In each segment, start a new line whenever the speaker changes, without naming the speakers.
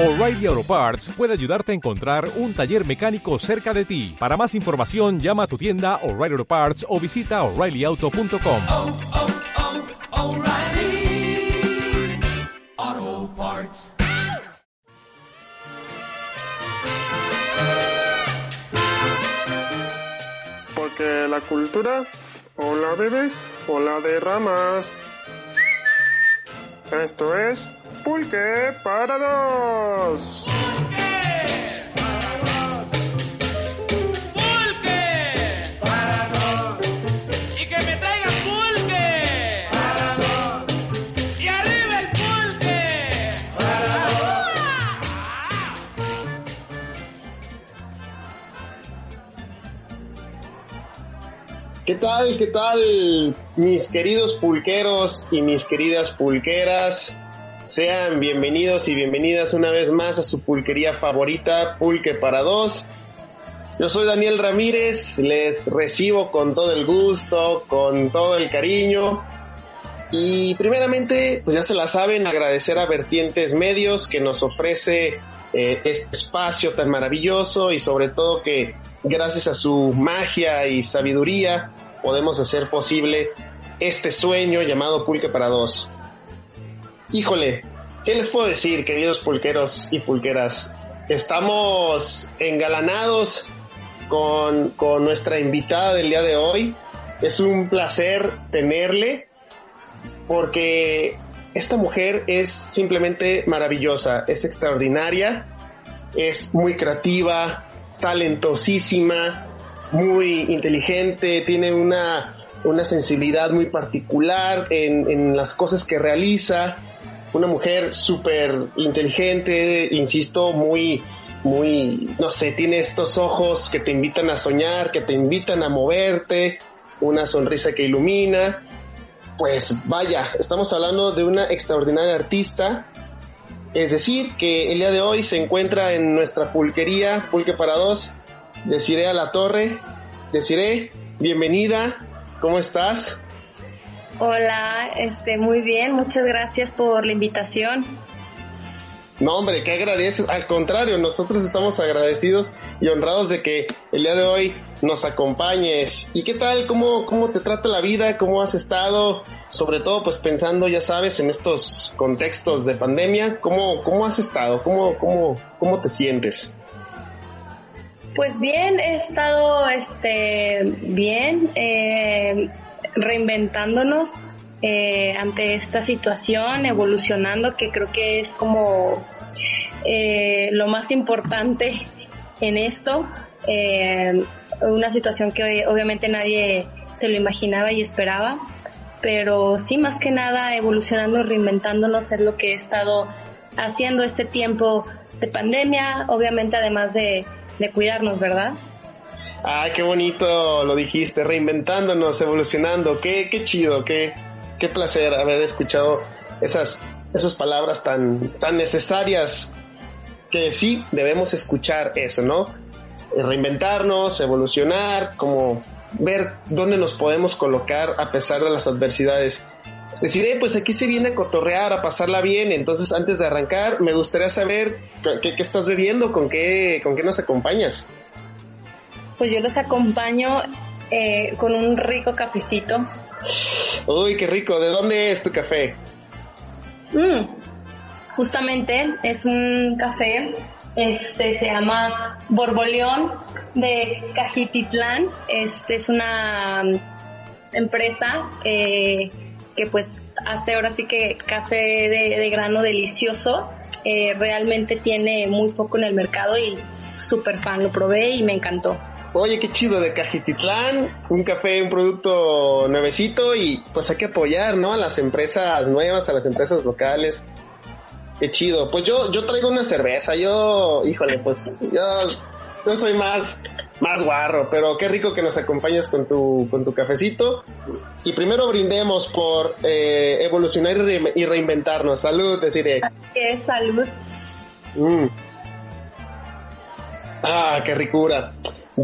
O'Reilly Auto Parts puede ayudarte a encontrar un taller mecánico cerca de ti. Para más información, llama a tu tienda O'Reilly Auto Parts o visita oreillyauto.com.
oh, oh, O'Reilly Auto Parts.
Porque la cultura o la bebes o la derramas. Esto es Pulque para dos.
¡Pulque! Para dos. Y que me traigan pulque. Para dos. Y arriba el pulque. Para
¿Qué tal? ¿Qué tal? Mis queridos pulqueros y mis queridas pulqueras, sean bienvenidos y bienvenidas una vez más a su pulquería favorita, Pulque para dos. Yo soy Daniel Ramírez, les recibo con todo el gusto, con todo el cariño. Y primeramente, pues ya se la saben, agradecer a Vertientes Medios que nos ofrece eh, este espacio tan maravilloso y sobre todo que gracias a su magia y sabiduría podemos hacer posible este sueño llamado Pulque para dos. Híjole, ¿qué les puedo decir, queridos pulqueros y pulqueras? Estamos engalanados con, con nuestra invitada del día de hoy. Es un placer tenerle porque esta mujer es simplemente maravillosa, es extraordinaria, es muy creativa, talentosísima, muy inteligente, tiene una, una sensibilidad muy particular en, en las cosas que realiza, una mujer súper inteligente, insisto, muy, muy, no sé, tiene estos ojos que te invitan a soñar, que te invitan a moverte, una sonrisa que ilumina. Pues vaya, estamos hablando de una extraordinaria artista. Es decir, que el día de hoy se encuentra en nuestra pulquería, Pulque para dos, Deciré a la torre. Deciré, bienvenida, ¿cómo estás?
Hola, este, muy bien, muchas gracias por la invitación.
No, hombre, que agradeces. Al contrario, nosotros estamos agradecidos y honrados de que el día de hoy nos acompañes. ¿Y qué tal? ¿Cómo, cómo te trata la vida? ¿Cómo has estado? Sobre todo, pues pensando, ya sabes, en estos contextos de pandemia. ¿Cómo, cómo has estado? ¿Cómo, cómo, cómo te sientes?
Pues bien, he estado, este, bien, eh, reinventándonos eh, ante esta situación, evolucionando, que creo que es como eh, lo más importante en esto. Eh, una situación que obviamente nadie se lo imaginaba y esperaba, pero sí, más que nada, evolucionando, reinventándonos es lo que he estado haciendo este tiempo de pandemia, obviamente además de, de cuidarnos, ¿verdad?
Ay, qué bonito lo dijiste, reinventándonos, evolucionando, qué, qué chido, qué, qué placer haber escuchado esas, esas palabras tan, tan necesarias que sí debemos escuchar eso, ¿no? Reinventarnos, evolucionar, como ver dónde nos podemos colocar a pesar de las adversidades. Decir, eh, pues aquí se viene a cotorrear, a pasarla bien. Entonces, antes de arrancar, me gustaría saber qué, qué estás bebiendo, con qué, con qué nos acompañas.
Pues yo los acompaño eh, con un rico cafecito.
Uy, qué rico. ¿De dónde es tu café?
Mm, justamente es un café, este se llama Borboleón de Cajititlán. Este es una mm, empresa eh, que pues hace ahora sí que café de, de grano delicioso. Eh, realmente tiene muy poco en el mercado y súper fan, lo probé y me encantó.
Oye, qué chido de Cajititlán, un café, un producto nuevecito y pues hay que apoyar, ¿no? A las empresas nuevas, a las empresas locales. Qué chido. Pues yo, yo traigo una cerveza, yo, híjole, pues yo, yo soy más, más guarro, pero qué rico que nos acompañes con tu, con tu cafecito. Y primero brindemos por eh, evolucionar y, re- y reinventarnos. Salud, deciré.
Es salud.
Mm. Ah, qué ricura.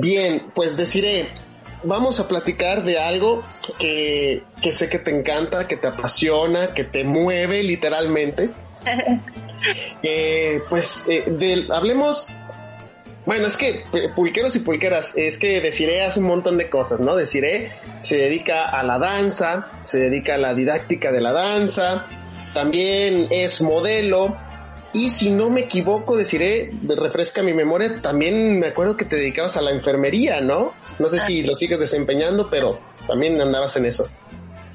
Bien, pues deciré, vamos a platicar de algo que, que sé que te encanta, que te apasiona, que te mueve literalmente. Eh, pues eh, del- hablemos. Bueno, es que pulqueros y pulqueras, es que Desiree hace un montón de cosas, ¿no? Desiree se dedica a la danza, se dedica a la didáctica de la danza, también es modelo. Y si no me equivoco, me refresca mi memoria, también me acuerdo que te dedicabas a la enfermería, ¿no? No sé si lo sigues desempeñando, pero también andabas en eso.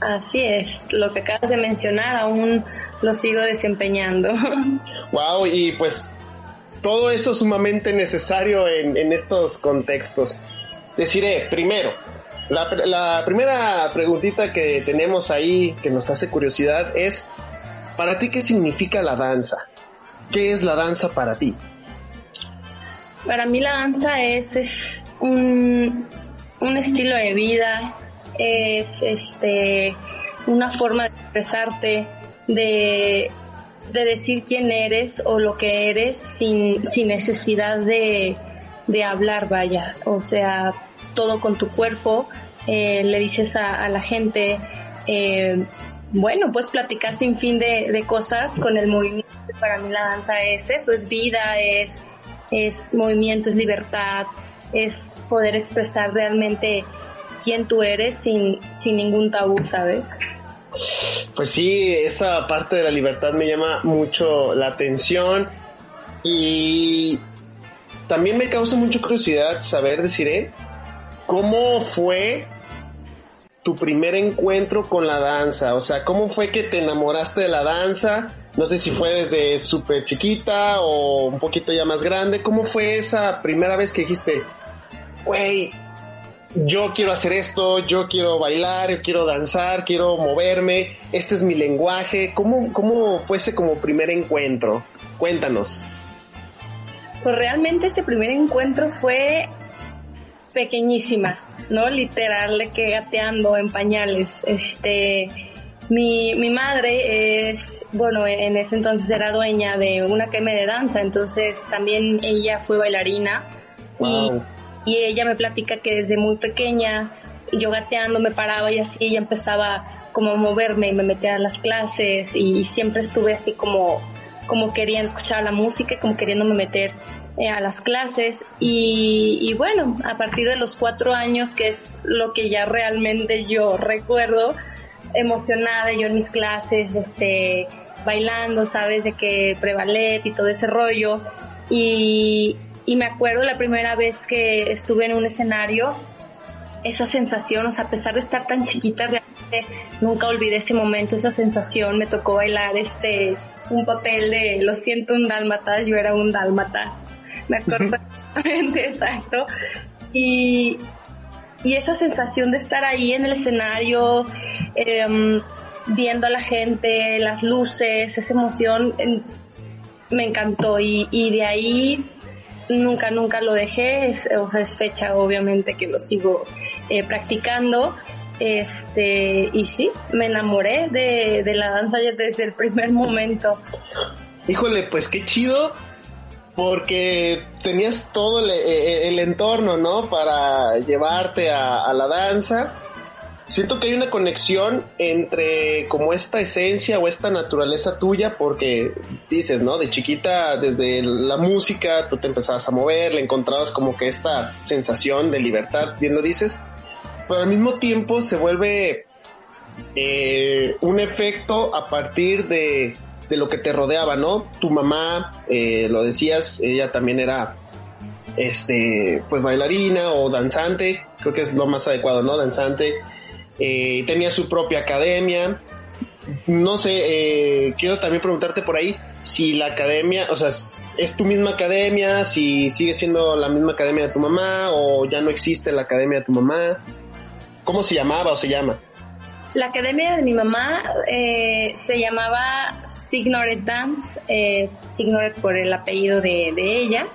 Así es, lo que acabas de mencionar aún lo sigo desempeñando.
Wow, y pues todo eso sumamente necesario en, en estos contextos. Deciré, primero, la, la primera preguntita que tenemos ahí que nos hace curiosidad es, ¿para ti qué significa la danza? ¿Qué es la danza para ti?
Para mí la danza es, es un, un estilo de vida, es este una forma de expresarte, de, de decir quién eres o lo que eres sin, sin necesidad de, de hablar, vaya. O sea, todo con tu cuerpo, eh, le dices a, a la gente, eh, bueno, puedes platicar sin fin de, de cosas con el movimiento. Para mí la danza es eso, es vida, es, es movimiento, es libertad, es poder expresar realmente quién tú eres sin, sin ningún tabú, ¿sabes?
Pues sí, esa parte de la libertad me llama mucho la atención y también me causa mucha curiosidad saber, deciré, cómo fue tu primer encuentro con la danza, o sea, cómo fue que te enamoraste de la danza, no sé si fue desde súper chiquita o un poquito ya más grande, cómo fue esa primera vez que dijiste, güey, yo quiero hacer esto, yo quiero bailar, yo quiero danzar, quiero moverme, este es mi lenguaje. ¿Cómo, cómo fue ese como primer encuentro? Cuéntanos.
Pues realmente ese primer encuentro fue pequeñísima, ¿no? Literal, le que gateando en pañales. Este, mi, mi madre es, bueno, en ese entonces era dueña de una academia de danza, entonces también ella fue bailarina. Y
Wow.
y ella me platica que desde muy pequeña yo gateando me paraba y así ella empezaba como a moverme y me metía a las clases y siempre estuve así como como queriendo escuchar la música y como queriéndome meter eh, a las clases y, bueno a partir de los cuatro años que es lo que ya realmente yo recuerdo emocionada yo en mis clases este bailando sabes de que prevalet y todo ese rollo. Y, y me acuerdo la primera vez que estuve en un escenario, esa sensación, o sea, a pesar de estar tan chiquita, realmente nunca olvidé ese momento, esa sensación, me tocó bailar este, un papel de, lo siento, un dálmata, yo era un dálmata, me acuerdo exacto, y, y esa sensación de estar ahí en el escenario, em, viendo a la gente, las luces, esa emoción, me encantó. Y, y de ahí nunca, nunca lo dejé, es- o sea, es fecha obviamente que lo sigo eh, practicando. Este, y sí, me enamoré de, de la danza ya desde el primer momento.
Híjole, pues qué chido, porque tenías todo el, eh, el entorno, ¿no? Para llevarte a, a la danza. Siento que hay una conexión entre como esta esencia o esta naturaleza tuya, porque dices, ¿no? De chiquita, desde la música, tú te empezabas a mover, le encontrabas como que esta sensación de libertad, bien lo dices, pero al mismo tiempo se vuelve eh, un efecto a partir de, de lo que te rodeaba, ¿no? Tu mamá, eh, lo decías, ella también era este, pues bailarina o danzante, creo que es lo más adecuado, ¿no? Danzante. Eh, tenía su propia academia. No sé, eh, quiero también preguntarte por ahí si la academia, o sea, es tu misma academia, si sigue siendo la misma academia de tu mamá o ya no existe la academia de tu mamá. ¿Cómo se llamaba o se llama?
La academia de mi mamá eh, se llamaba Signoret Dance, eh, Signoret por el apellido de, de ella.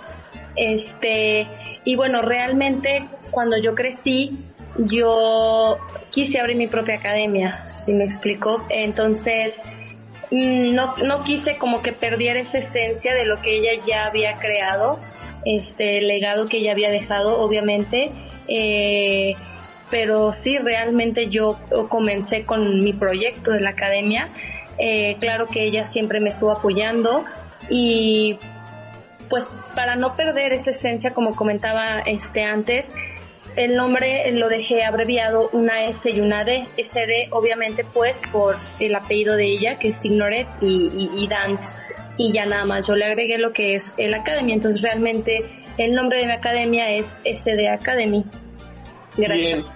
Este, y bueno, realmente cuando yo crecí, yo quise abrir mi propia academia, si me explico. Entonces, mm, no, no quise como que perdiera esa esencia de lo que ella ya había creado, este legado que ella había dejado, obviamente. Eh, pero sí, realmente yo comencé con mi proyecto de la academia. Eh, claro que ella siempre me estuvo apoyando y pues para no perder esa esencia, como comentaba este antes, el nombre lo dejé abreviado una S y una D. SD obviamente pues por el apellido de ella que es Ignoret y, Dance y ya nada más yo le agregué lo que es el Academy. Entonces realmente el nombre de mi academia es SD Academy. Gracias.
Bien.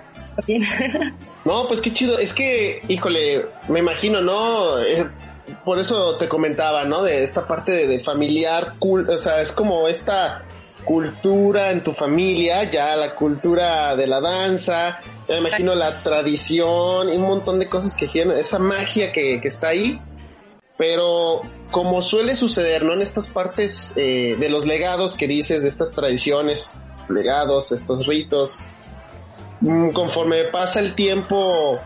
No, pues qué chido. Es que, híjole, me imagino, ¿no? Eh, por eso te comentaba, ¿no? De esta parte de, familiar, cool, o sea, es como esta cultura en tu familia, ya la cultura de la danza, me imagino la tradición y un montón de cosas que giran, esa magia que, que está ahí. Pero como suele suceder, ¿no? En estas partes eh, de los legados que dices, de estas tradiciones, legados, estos ritos, conforme pasa el tiempo,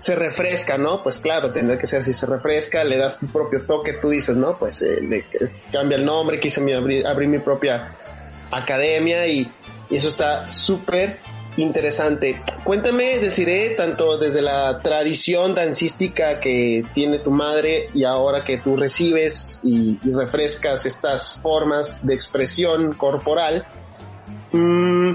se refresca, ¿no? Pues claro, tendrá que ser así, se refresca, le das tu propio toque, tú dices, ¿no? Pues eh, le, cambia el nombre, quise abrir, mi propia academia y, eso está súper interesante. Cuéntame, deciré, tanto desde la tradición dancística que tiene tu madre y ahora que tú recibes y, refrescas estas formas de expresión corporal, mmm,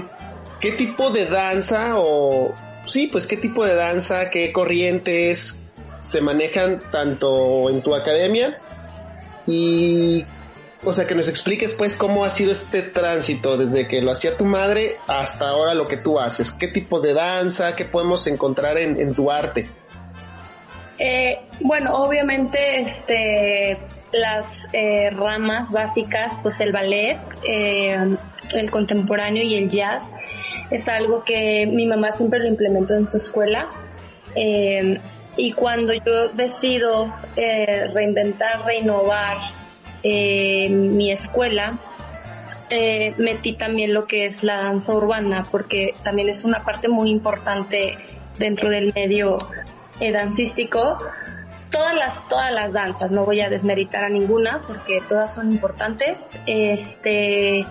¿qué tipo de danza o sí, pues qué tipo de danza, qué corrientes se manejan tanto en tu academia y o sea, que nos expliques pues cómo ha sido este tránsito desde que lo hacía tu madre hasta ahora lo que tú haces. ¿Qué tipos de danza, qué podemos encontrar en, tu arte?
Eh, bueno, obviamente este, las eh, ramas básicas, pues el ballet, eh, el contemporáneo y el jazz es algo que mi mamá siempre lo implementó en su escuela. Eh, y cuando yo decido eh, reinventar, renovar eh, mi escuela, eh, metí también lo que es la danza urbana, porque también es una parte muy importante dentro del medio eh, dancístico. Todas las, todas las danzas, no voy a desmeritar a ninguna porque todas son importantes. Este,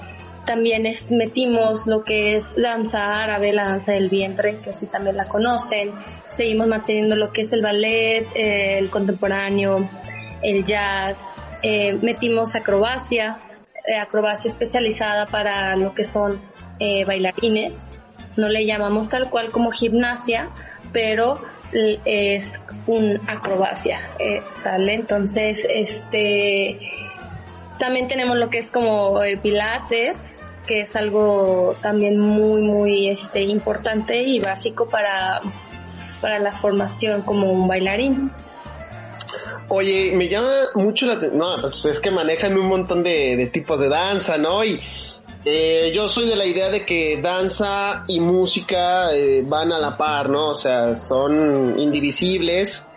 también metimos lo que es danza árabe, la danza del vientre, que así también la conocen. Seguimos manteniendo lo que es el ballet, eh, el contemporáneo, el jazz, eh, metimos acrobacia, eh, acrobacia especializada para lo que son bailarines. No le llamamos tal cual como gimnasia, pero es un acrobacia, ¿sale? Entonces, este, también tenemos lo que es como pilates, que es algo también muy, muy, este, importante y básico para, para la formación como un bailarín.
Oye, me llama mucho la atención. No, pues es que manejan un montón de, de tipos de danza, ¿no? Y eh, yo soy de la idea de que danza y música eh, van a la par, ¿no? O sea, son indivisibles.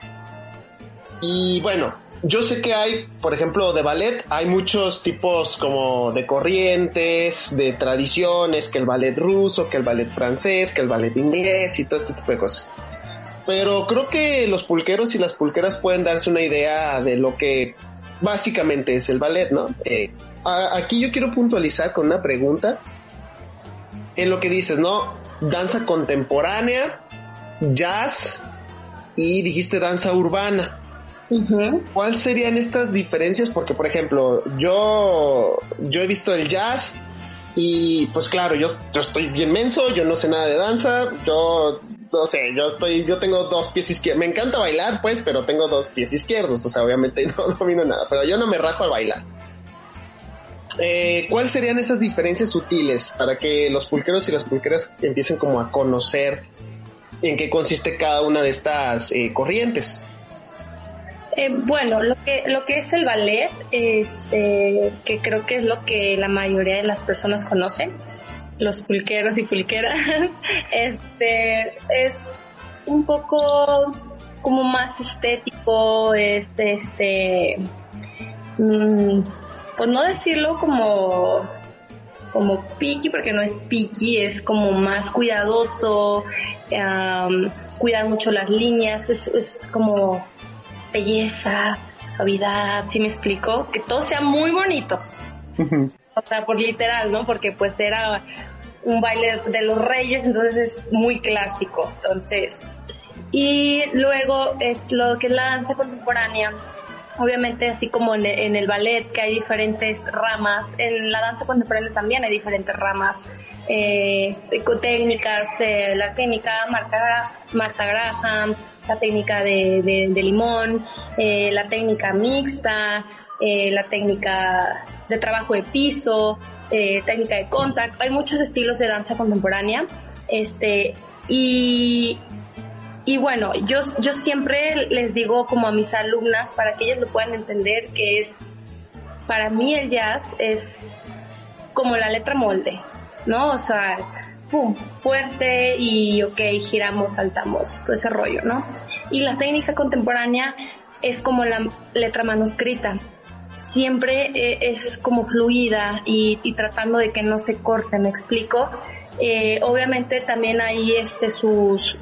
Y bueno, yo sé que hay, por ejemplo, de ballet, hay muchos tipos como de corrientes, de tradiciones, que el ballet ruso, que el ballet francés, que el ballet inglés y todo este tipo de cosas pero creo que los pulqueros y las pulqueras pueden darse una idea de lo que básicamente es el ballet, ¿no? Eh, a, aquí yo quiero puntualizar con una pregunta en lo que dices, ¿no? Danza contemporánea, jazz y dijiste danza urbana. ¿Cuáles serían estas diferencias? Porque, por ejemplo, yo, yo he visto el jazz y pues claro, yo, estoy bien menso, yo no sé nada de danza, yo no sé, yo estoy, yo tengo dos pies izquierdos. Me encanta bailar, pues, pero tengo dos pies izquierdos. O sea, obviamente no domino nada, pero yo no me rajo al bailar. Eh, ¿Cuáles serían esas diferencias sutiles para que los pulqueros y las pulqueras empiecen como a conocer en qué consiste cada una de estas eh, corrientes?
Eh, bueno, lo que, lo que es el ballet, este, que creo que es lo que la mayoría de las personas conocen, los pulqueros y pulqueras, este es un poco como más estético, este, este, pues no decirlo como como porque no es picky, es como más cuidadoso, um, cuidar mucho las líneas, es, es como belleza, suavidad, si ¿sí me explico? Que todo sea muy bonito. Uh -huh o sea, por literal, ¿no? Porque pues era un baile de los reyes, entonces es muy clásico, entonces. Y luego es lo que es la danza contemporánea, Obviamente, así como en, el ballet, que hay diferentes ramas, en la danza contemporánea también hay diferentes ramas, eh, técnicas, eh, la técnica Marta, Graham, la técnica de, de- limón, eh, la técnica mixta, la técnica de trabajo de piso, técnica de contact. Hay muchos estilos de danza contemporánea. Este, y, y bueno, yo, yo siempre les digo como a mis alumnas para que ellas lo puedan entender que es, para mí el jazz es como la letra molde, ¿no? O sea, pum, fuerte y ok, giramos, saltamos, todo ese rollo, ¿no? Y la técnica contemporánea es como la letra manuscrita. Siempre eh, es como fluida y, tratando de que no se corte, ¿me explico? Eh, obviamente también hay este, sus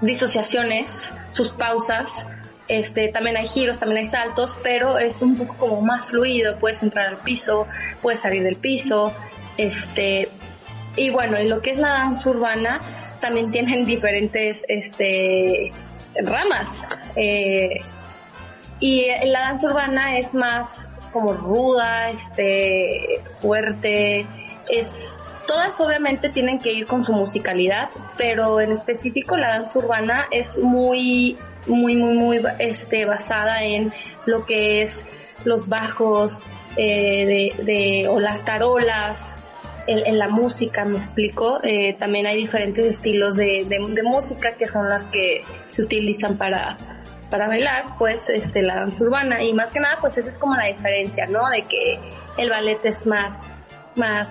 disociaciones, sus pausas, este, también hay giros, también hay saltos, pero es un poco como más fluido, puedes entrar al piso, puedes salir del piso, este, y bueno, y lo que es la danza urbana también tienen diferentes, este, ramas, eh, y la danza urbana es más como ruda, este, fuerte, es, todas obviamente tienen que ir con su musicalidad, pero en específico la danza urbana es muy, muy, muy, muy, este, basada en lo que es los bajos, eh, de, de, o las tarolas, en, la música, me explico. Eh, también hay diferentes estilos de música que son las que se utilizan para, para bailar, pues, este, la danza urbana. Y más que nada, pues esa es como la diferencia, ¿no? De que el ballet es más, más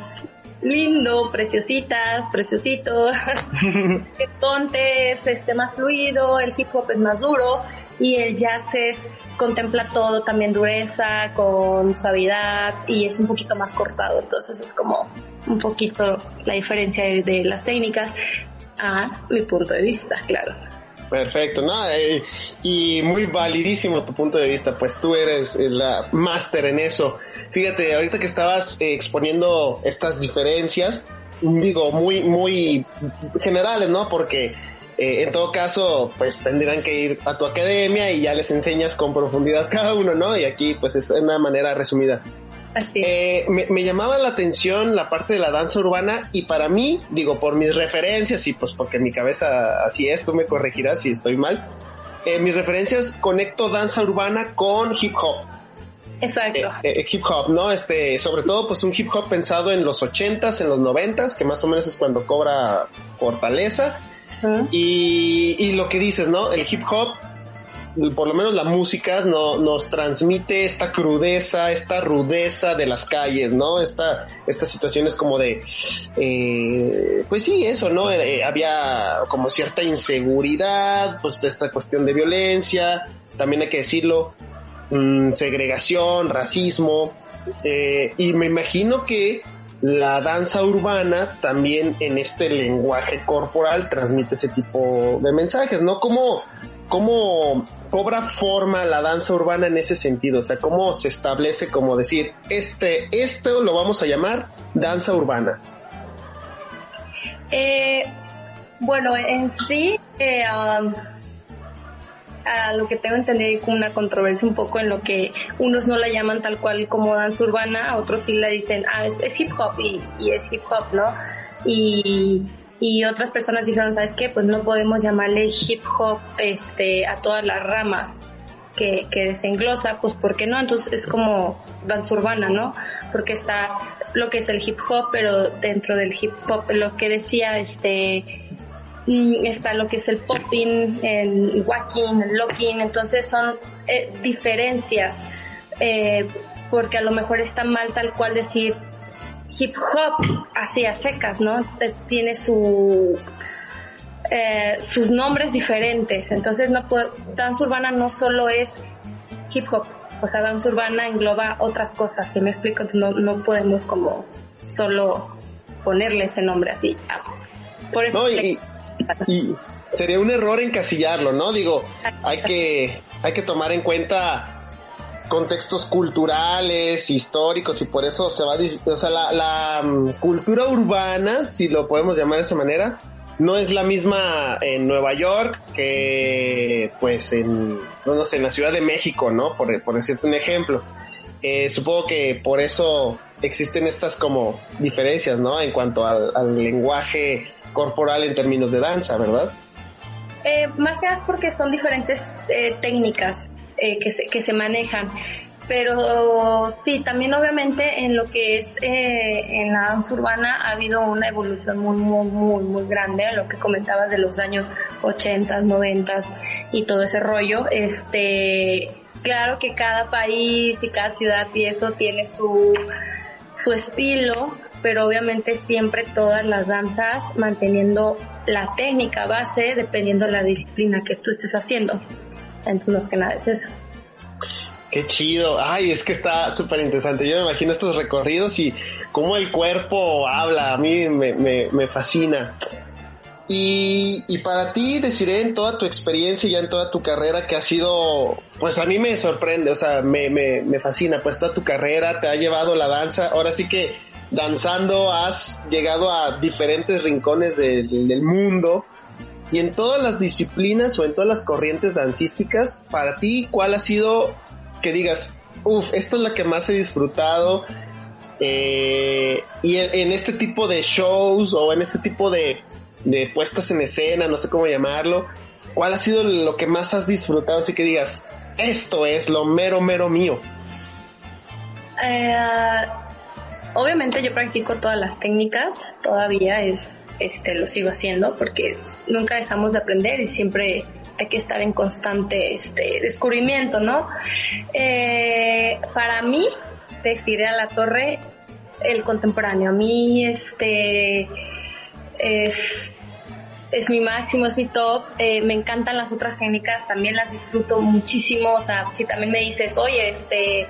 lindo, preciositas, preciositos, el tonte es este más fluido, el hip hop es más duro y el jazz es contempla todo, también dureza, con suavidad y es un poquito más cortado, entonces es como un poquito la diferencia de, de las técnicas a mi punto de vista, claro.
Perfecto, ¿no? Eh, y muy validísimo tu punto de vista, pues tú eres eh, la máster en eso. Fíjate, ahorita que estabas eh, exponiendo estas diferencias, digo, muy, muy generales, ¿no? Porque en todo caso, pues tendrán que ir a tu academia y ya les enseñas con profundidad cada uno, ¿no? Y aquí, pues es una manera resumida.
Así.
Eh, me, me, llamaba la atención la parte de la danza urbana y para mí, digo, por mis referencias y pues porque mi cabeza así es, tú me corregirás si estoy mal. Eh, mis referencias conecto danza urbana con hip hop.
Exacto.
Eh, hip hop, ¿no? Este, sobre todo pues un hip hop pensado en los ochentas, en los noventas, que más o menos es cuando cobra fortaleza. Uh -huh. y, y lo que dices, ¿no? El hip hop por lo menos la música no, nos transmite esta crudeza, esta rudeza de las calles, ¿no? Esta, estas situaciones como de, eh, pues sí, eso, ¿no? Eh, había como cierta inseguridad, pues de esta cuestión de violencia, también hay que decirlo, mmm, segregación, racismo, eh, y me imagino que la danza urbana también en este lenguaje corporal transmite ese tipo de mensajes, ¿no? Como cómo cobra forma la danza urbana en ese sentido, o sea, cómo se establece como decir, este, esto lo vamos a llamar danza urbana.
Eh, bueno, en sí, eh, um, a lo que tengo entendido hay una controversia un poco en lo que unos no la llaman tal cual como danza urbana, otros sí la dicen, ah, es, hip hop y es hip hop, ¿no? Y y otras personas dijeron, ¿sabes qué? Pues no podemos llamarle hip hop este, a todas las ramas que, que se englosa, pues ¿por qué no? Entonces es como danza urbana, ¿no? Porque está lo que es el hip hop, pero dentro del hip hop, lo que decía, este, está lo que es el popping, el walking, el locking, entonces son eh, diferencias, eh, porque a lo mejor está mal tal cual decir hip hop así a secas, ¿no? Tiene su eh, sus nombres diferentes, entonces no puedo, danza urbana no solo es hip hop, o sea, danza urbana engloba otras cosas, ¿sí me explico? Entonces no, no podemos como solo ponerle ese nombre así. Por eso
no, y, y sería un error encasillarlo, ¿no? Digo, hay que, hay que tomar en cuenta contextos culturales, históricos y por eso se va, o sea, la, la um, cultura urbana, si lo podemos llamar de esa manera, no es la misma en Nueva York que pues en, no, sé, en la Ciudad de México, ¿no? Por, por decirte un ejemplo. Eh, supongo que por eso existen estas como diferencias, ¿no? En cuanto al, lenguaje corporal en términos de danza, ¿verdad?
Eh, más que nada es porque son diferentes eh, técnicas que, se, que se manejan. Pero sí, también obviamente en lo que es eh, en la danza urbana ha habido una evolución muy, muy, muy, muy grande, lo que comentabas de los años 80, 90 y todo ese rollo. Este, claro que cada país y cada ciudad y eso tiene su, su estilo, pero obviamente siempre todas las danzas manteniendo la técnica base dependiendo de la disciplina que tú estés haciendo. Entonces, más que nada es eso.
Qué chido. Ay, es que está súper interesante. Yo me imagino estos recorridos y cómo el cuerpo habla. A mí me, me, fascina. Y, y, para ti, deciré en toda tu experiencia y ya en toda tu carrera que ha sido, pues a mí me sorprende, o sea, me, me, me fascina, pues toda tu carrera te ha llevado la danza. Ahora sí que danzando has llegado a diferentes rincones del mundo. Y en todas las disciplinas o en todas las corrientes dancísticas, para ti, ¿cuál ha sido que digas, uff, esto es la que más he disfrutado. Eh, y en, este tipo de shows o en este tipo de, de puestas en escena, no sé cómo llamarlo, ¿cuál ha sido lo que más has disfrutado? Así que digas, esto es lo mero, mero mío.
Eh, obviamente yo practico todas las técnicas, todavía es, este, lo sigo haciendo porque nunca dejamos de aprender y siempre hay que estar en constante este, descubrimiento, ¿no? Eh, para mí, deciré a la torre el contemporáneo. A mí, este, es, es mi máximo, es mi top. Eh, me encantan las otras técnicas, también las disfruto muchísimo. O sea, si también me dices, oye, este,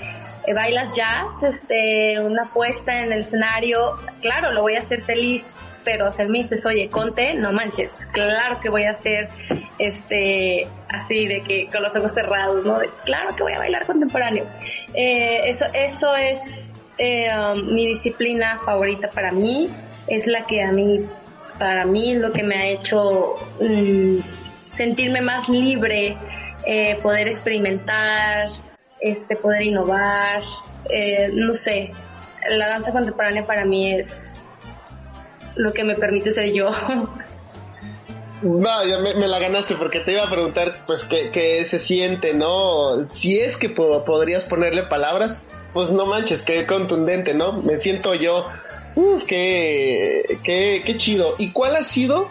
bailas jazz, este, una puesta en el escenario, claro, lo voy a hacer feliz pero si me dices, oye, Conte, no manches, claro que voy a hacer este, así de que con los ojos cerrados, ¿no? claro que voy a bailar contemporáneo. Eh, eso, eso es eh, um, mi disciplina favorita para mí, es la que a mí, para mí es lo que me ha hecho mm, sentirme más libre, eh, poder experimentar, este, poder innovar, no sé, la danza contemporánea para mí es lo que me permite ser yo.
No, ya me, la ganaste porque te iba a preguntar, pues, qué, se siente, ¿no? Si es que podrías ponerle palabras, pues no manches, qué contundente, ¿no? Me siento yo, qué, qué, qué chido. ¿Y cuál ha sido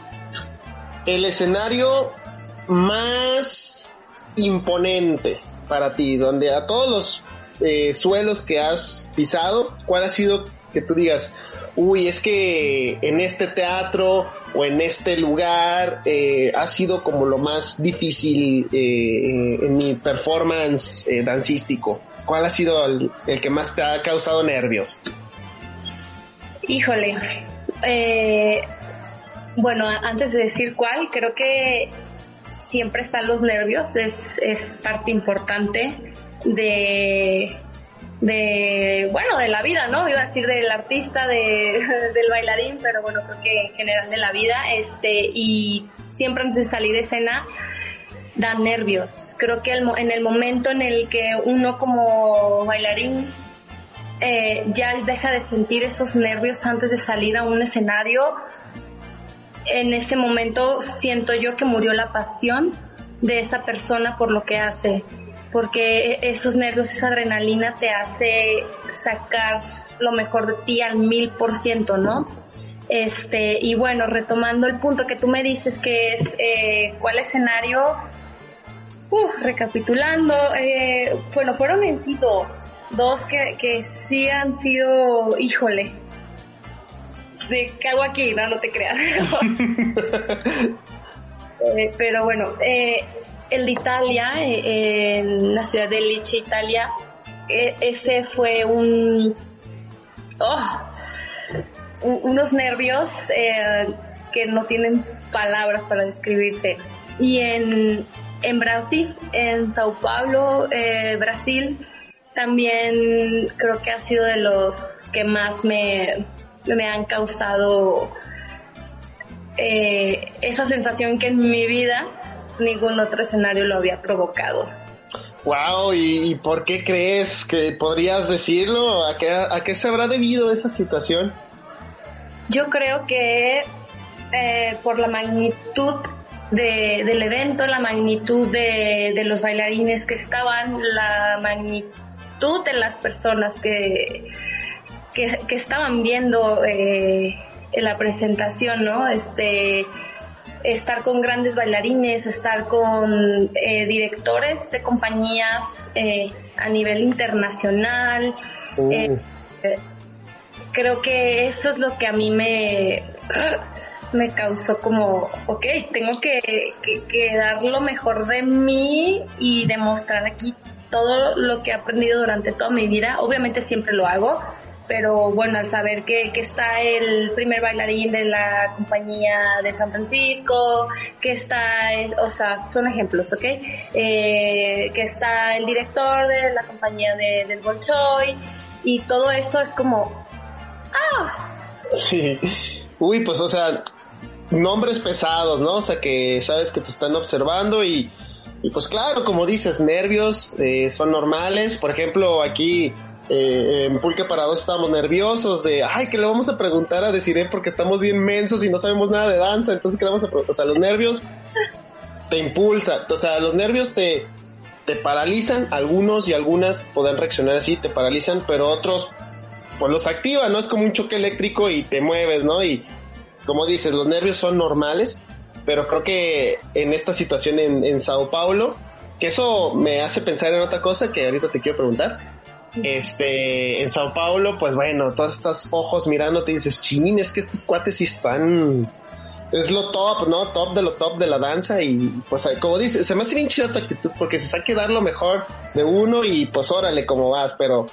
el escenario más imponente para ti? Donde a todos los eh, suelos que has pisado, ¿cuál ha sido que tú digas, uy, es que en este teatro o en este lugar eh, ha sido como lo más difícil eh, en mi performance eh, dancístico? ¿Cuál ha sido el, que más te ha causado nervios?
Híjole, bueno, antes de decir cuál, creo que siempre están los nervios, es, es parte importante de de, bueno, de la vida, ¿no? Iba a decir del artista, de, del bailarín, pero bueno, creo que en general de la vida, este, y siempre antes de salir de escena, dan nervios. Creo que en el momento en el que uno como bailarín eh, ya deja de sentir esos nervios antes de salir a un escenario, en ese momento siento yo que murió la pasión de esa persona por lo que hace porque esos nervios, esa adrenalina te hace sacar lo mejor de ti al mil por ciento, ¿no? Este, y bueno, retomando el punto que tú me dices que es eh, cuál escenario, uh, recapitulando, eh, bueno, fueron en sí dos, dos que, que sí han sido, híjole, de qué hago aquí, no, no te creas. eh, pero bueno, eh, el de Italia, eh, en la ciudad de Lecce, Italia, e, ese fue un... Oh, unos nervios que no tienen palabras para describirse. Y en, en Brasil, en Sao Paulo, Brasil, también creo que ha sido de los que más me, me han causado eh, esa sensación que en mi vida ningún otro escenario lo había provocado.
Wow, ¿y, por qué crees que podrías decirlo? ¿A qué, ¿A qué se habrá debido esa situación?
Yo creo que eh, por la magnitud de- del evento, la magnitud de, de los bailarines que estaban, la magnitud de las personas que, que, que estaban viendo eh, en la presentación, ¿no? Este, estar con grandes bailarines, estar con eh, directores de compañías eh, a nivel internacional.
Uh,
Eh, creo que eso es lo que a mí me, me causó como, ok, tengo que, que- que dar lo mejor de mí y demostrar aquí todo lo que he aprendido durante toda mi vida. Obviamente siempre lo hago, pero bueno, al saber que, que está el primer bailarín de la compañía de San Francisco, que está, o sea, son ejemplos, ¿ok? Eh, que está el director de la compañía de, del Bolshoi y todo eso es como,
Sí. Uy, pues o sea, nombres pesados, ¿no? O sea, que sabes que te están observando y, y pues claro, como dices, nervios eh, son normales. Por ejemplo, aquí eh, en Pulque para dos estábamos nerviosos de, ay, que le vamos a preguntar a Desiree porque estamos bien mensos y no sabemos nada de danza. Entonces, ¿qué le vamos a preguntar? O sea, los nervios te impulsan. O sea, los nervios te, te paralizan. Algunos y algunas pueden reaccionar así, te paralizan, pero otros pues los activa, ¿no? Es como un choque eléctrico y te mueves, ¿no? Y como dices, los nervios son normales, pero creo que en esta situación en, en Sao Paulo, que eso me hace pensar en otra cosa que ahorita te quiero preguntar. Este, en Sao Paulo, pues bueno, todos estos ojos mirando te dices, chin, es que estos cuates están, es lo top, ¿no? Top de lo top de la danza y pues como dices, se me hace bien chida tu actitud porque se saque dar lo mejor de uno y pues órale como vas, pero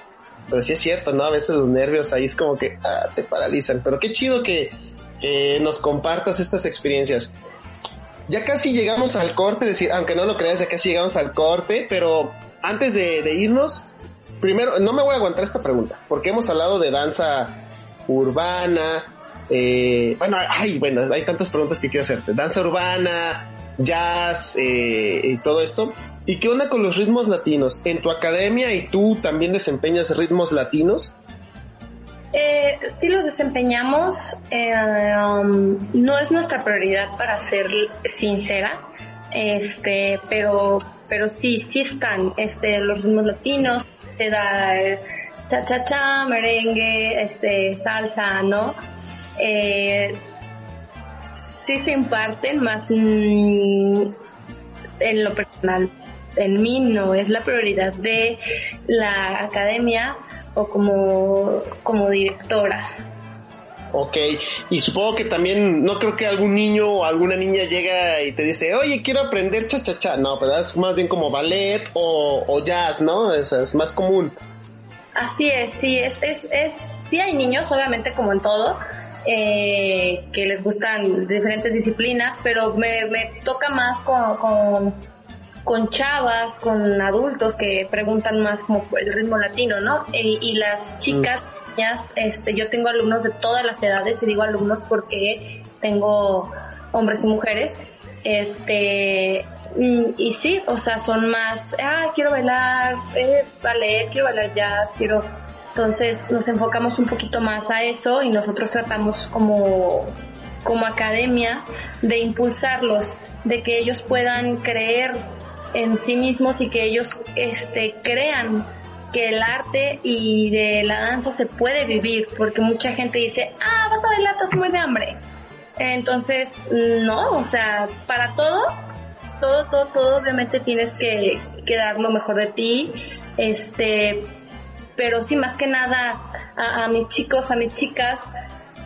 pero sí es cierto, ¿no? A veces los nervios ahí es como que ah, te paralizan. Pero qué chido que, nos compartas estas experiencias. Ya casi llegamos al corte, decir, aunque no lo creas, ya casi llegamos al corte, pero antes de irnos, primero, no me voy a aguantar esta pregunta, porque hemos hablado de danza urbana, eh, bueno, bueno, hay tantas preguntas que quiero hacerte. Danza urbana, jazz eh, y todo esto. ¿Y qué onda con los ritmos latinos? ¿En tu academia y tú también desempeñas ritmos latinos?
Eh, sí los desempeñamos, eh, um, no es nuestra prioridad para ser sincera, este, pero, pero sí, sí están, este, los ritmos latinos, te da cha cha cha, merengue, este, salsa, ¿no? Eh, sí se imparten, más mm, en lo personal, en mí no es la prioridad de la academia o como, como directora.
Ok, y supongo que también, no creo que algún niño o alguna niña llega y te dice, oye, quiero aprender cha-cha-cha. No, ¿verdad? Es más bien como ballet o, o jazz, ¿no? Es, es más común.
Así es, sí, es, es, es, sí hay niños, obviamente como en todo, eh, que les gustan diferentes disciplinas, pero me, me toca más con, con, con chavas, con adultos que preguntan más como el ritmo latino, ¿no? Y, y las chicas, niñas, este, yo tengo alumnos de todas las edades y digo alumnos porque tengo hombres y mujeres, este, y sí, o sea, son más, ah, quiero bailar eh, ballet, quiero bailar jazz, quiero, entonces nos enfocamos un poquito más a eso y nosotros tratamos como como academia de impulsarlos, de que ellos puedan creer en sí mismos y que ellos este, crean que el arte y de la danza se puede vivir, porque mucha gente dice, ah, vas a bailar, a morir de hambre. Entonces, no, o sea, para todo, todo, todo, todo, obviamente tienes que, dar lo mejor de ti, este, pero sí, más que nada, a, a mis chicos, a mis chicas,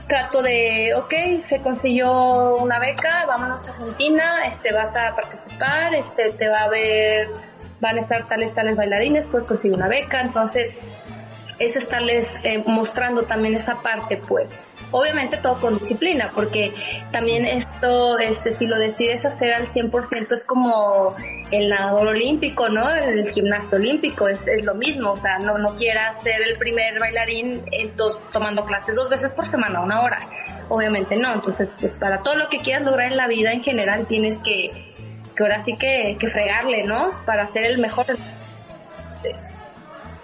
trato de, ok, se consiguió una beca, vámonos a Argentina, este, vas a participar, este, te va a ver, van a estar tales, tales bailarines, pues consigue una beca, entonces es estarles eh, mostrando también esa parte, pues. Obviamente todo con disciplina, porque también esto, este, si lo decides hacer al 100% es como el nadador olímpico, ¿no? El gimnasta olímpico, es, es lo mismo, o sea, no, no quieras ser el primer bailarín en dos, tomando clases dos veces por semana, una hora. obviamente no. Entonces, pues para todo lo que quieras lograr en la vida en general tienes que, que ahora sí que, que fregarle, ¿no? Para ser el mejor.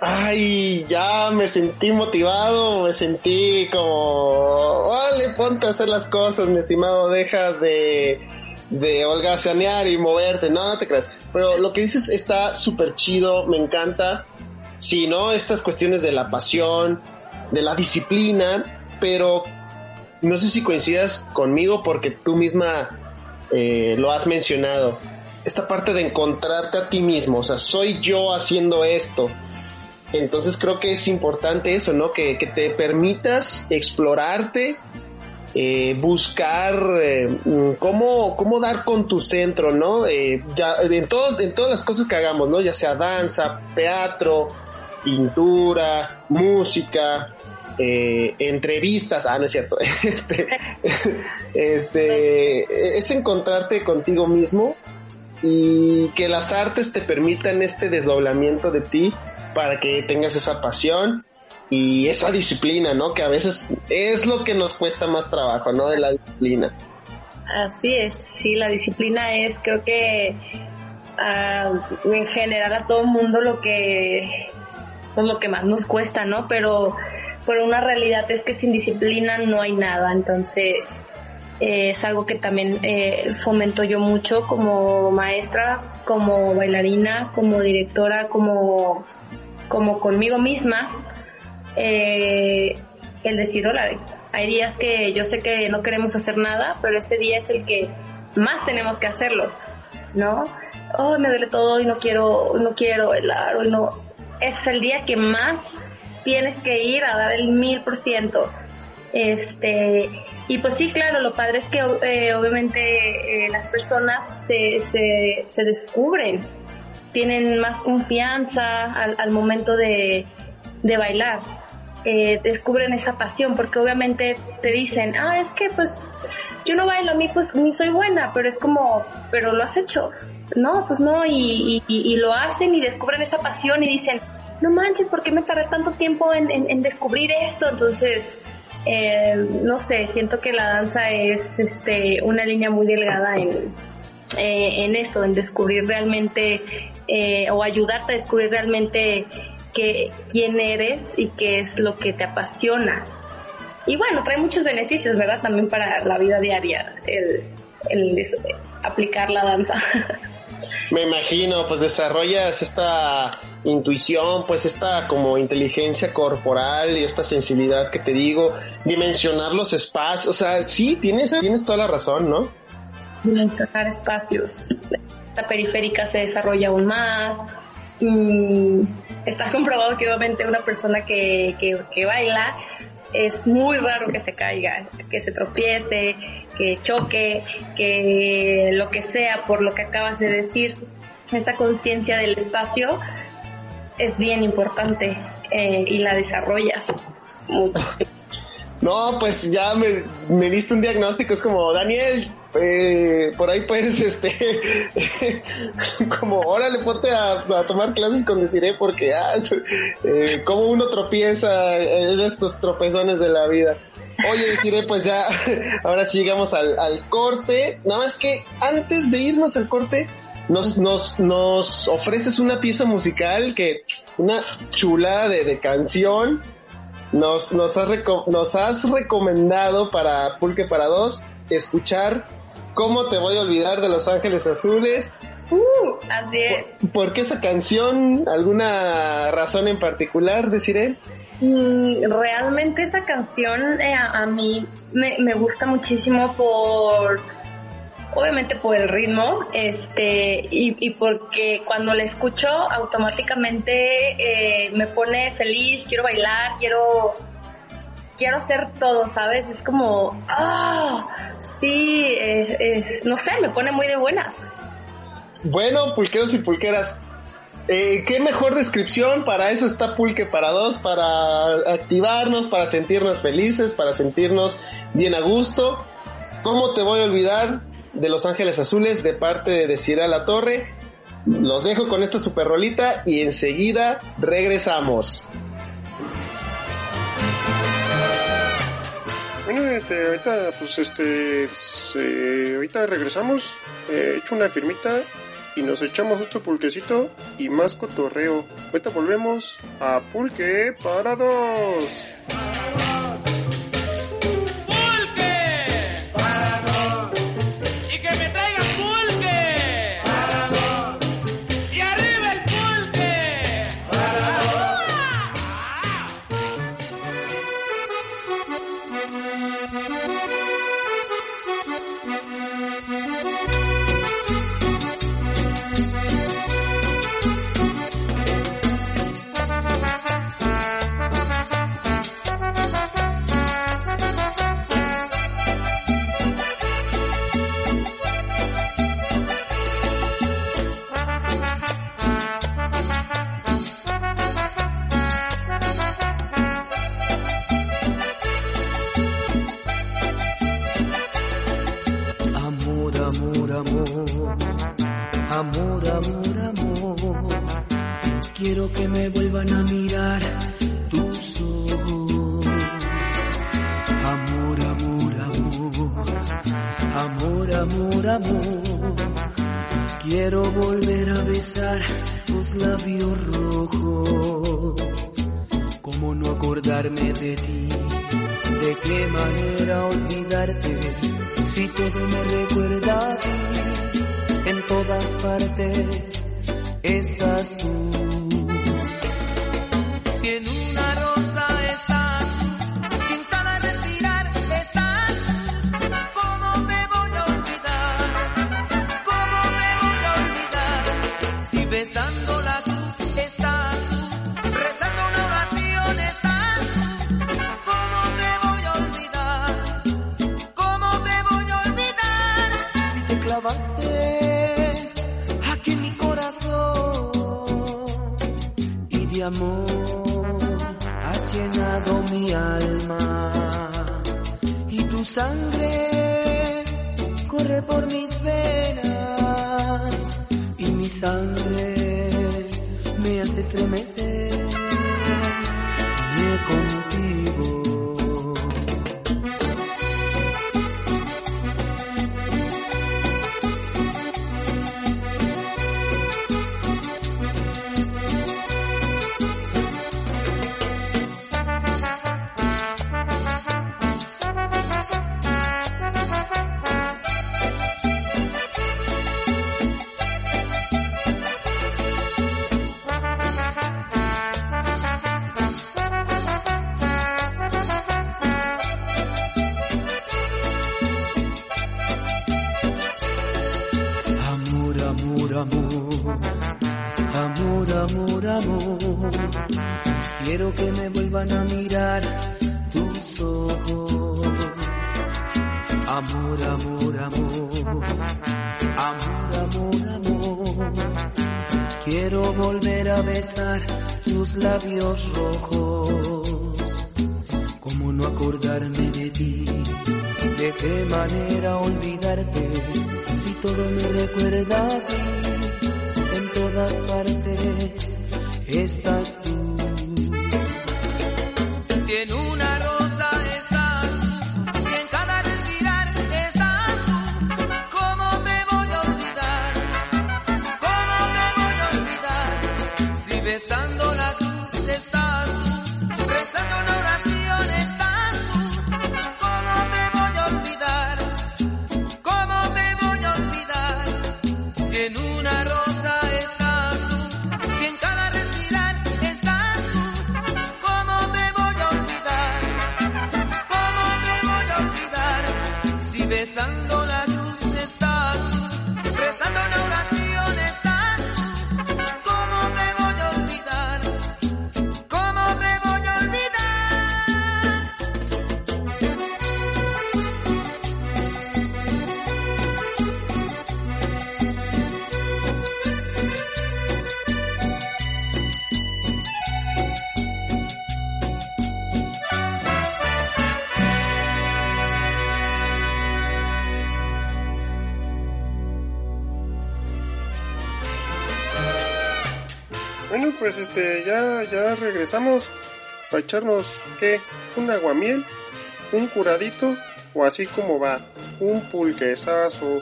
Ay, ya me sentí motivado, me sentí como, vale, ponte a hacer las cosas, mi estimado, deja de, de holgazanear y moverte, no, no te creas. Pero lo que dices está súper chido, me encanta. Sí, ¿no? Estas cuestiones de la pasión, de la disciplina, pero no sé si coincidas conmigo porque tú misma eh, lo has mencionado. Esta parte de encontrarte a ti mismo, o sea, soy yo haciendo esto. Entonces creo que es importante eso, ¿no? Que, que te permitas explorarte, eh, buscar eh, cómo, cómo dar con tu centro, ¿no? Ya, en, todo, en todas las cosas que hagamos, ¿no? Ya sea danza, teatro, pintura, música, eh, entrevistas, ah, no es cierto, este, este, es encontrarte contigo mismo y que las artes te permitan este desdoblamiento de ti para que tengas esa pasión y esa disciplina, ¿no? Que a veces es lo que nos cuesta más trabajo, ¿no? De la disciplina.
Así es, sí, la disciplina es, creo que ah, en general a todo mundo lo que, pues lo que más nos cuesta, ¿no? Pero, pero una realidad es que sin disciplina no hay nada, entonces eh, es algo que también eh, fomento yo mucho como maestra, como bailarina, como directora, como, como conmigo misma, eh, el decir, hola, hay días que yo sé que no queremos hacer nada, pero ese día es el que más tenemos que hacerlo, ¿no? Oh, me duele todo y no quiero, no quiero bailar, o no. Es el día que más tienes que ir a dar el mil por ciento. Este, y pues sí, claro, lo padre es que eh, obviamente eh, las personas se, se, se, descubren, tienen más confianza al, al momento de, de bailar, eh, descubren esa pasión, porque obviamente te dicen, ah, es que pues yo no bailo, a mí pues ni soy buena, pero es como, pero lo has hecho, no, pues no, y, y, y lo hacen y descubren esa pasión y dicen, no manches, ¿por qué me tardé tanto tiempo en, descubrir esto? Entonces, eh, no sé, siento que la danza es este, una línea muy delgada en, eh, en eso, en descubrir realmente eh, o ayudarte a descubrir realmente que, quién eres y qué es lo que te apasiona. Y bueno, trae muchos beneficios, ¿verdad? También para la vida diaria, el, el aplicar la danza.
Me imagino, pues desarrollas esta intuición, pues esta como inteligencia corporal y esta sensibilidad que te digo, dimensionar los espacios, o sea, sí, tienes, tienes toda la razón, ¿no?
Dimensionar espacios. La periférica se desarrolla aún más. Mm, está comprobado que obviamente una persona que, que, que baila es muy raro que se caiga, que se tropiece, que choque, que lo que sea por lo que acabas de decir. Esa conciencia del espacio es bien importante eh, y la desarrollas mucho.
No, pues ya me, me diste un diagnóstico, es como, Daniel, eh, por ahí puedes, este, como, órale, ponte a, a, tomar clases con Desiree porque, ah, eh, como uno tropieza en estos tropezones de la vida. Oye, Desiree, pues ya, ahora sí llegamos al, al corte. Nada más que antes de irnos al corte, nos, nos, nos ofreces una pieza musical que, una chulada de, de canción. Nos, nos, has nos has recomendado para Pulque para dos escuchar ¿Cómo te voy a olvidar de Los Ángeles Azules?
Uh, así es.
¿Por, ¿Por, qué esa canción? ¿Alguna razón en particular, deciré?
Mm, realmente esa canción eh, a, a, mí me, me gusta muchísimo por obviamente por el ritmo, este, y, porque cuando la escucho automáticamente eh, me pone feliz, quiero bailar, quiero, quiero hacer todo, ¿sabes? Es como, ah, sí, es, no sé, me pone muy de buenas.
Bueno, pulqueros y pulqueras, eh, qué mejor descripción, para eso está Pulque para dos, para activarnos, para sentirnos felices, para sentirnos bien a gusto. ¿Cómo te voy a olvidar? De Los Ángeles Azules de parte de Desira La Torre. Los dejo con esta super rolita y enseguida regresamos.
Bueno, este, ahorita, pues, este, ahorita regresamos, eh, echo una firmita y nos echamos otro pulquecito y más cotorreo. Ahorita volvemos a Pulque para dos.
Olvidarte? Si todo me recuerda a ti, en todas partes estás tú. Si en una amor has llenado mi alma y tu sangre corre por mis venas y mi sangre me hace estremecer labios rojos. ¿Cómo no acordarme de ti? ¿De qué manera olvidarte? Si todo me recuerda a ti, en todas partes estás tú.
Regresamos para echarnos, ¿qué? ¿Un aguamiel? un curadito o así como va, un pulquesazo.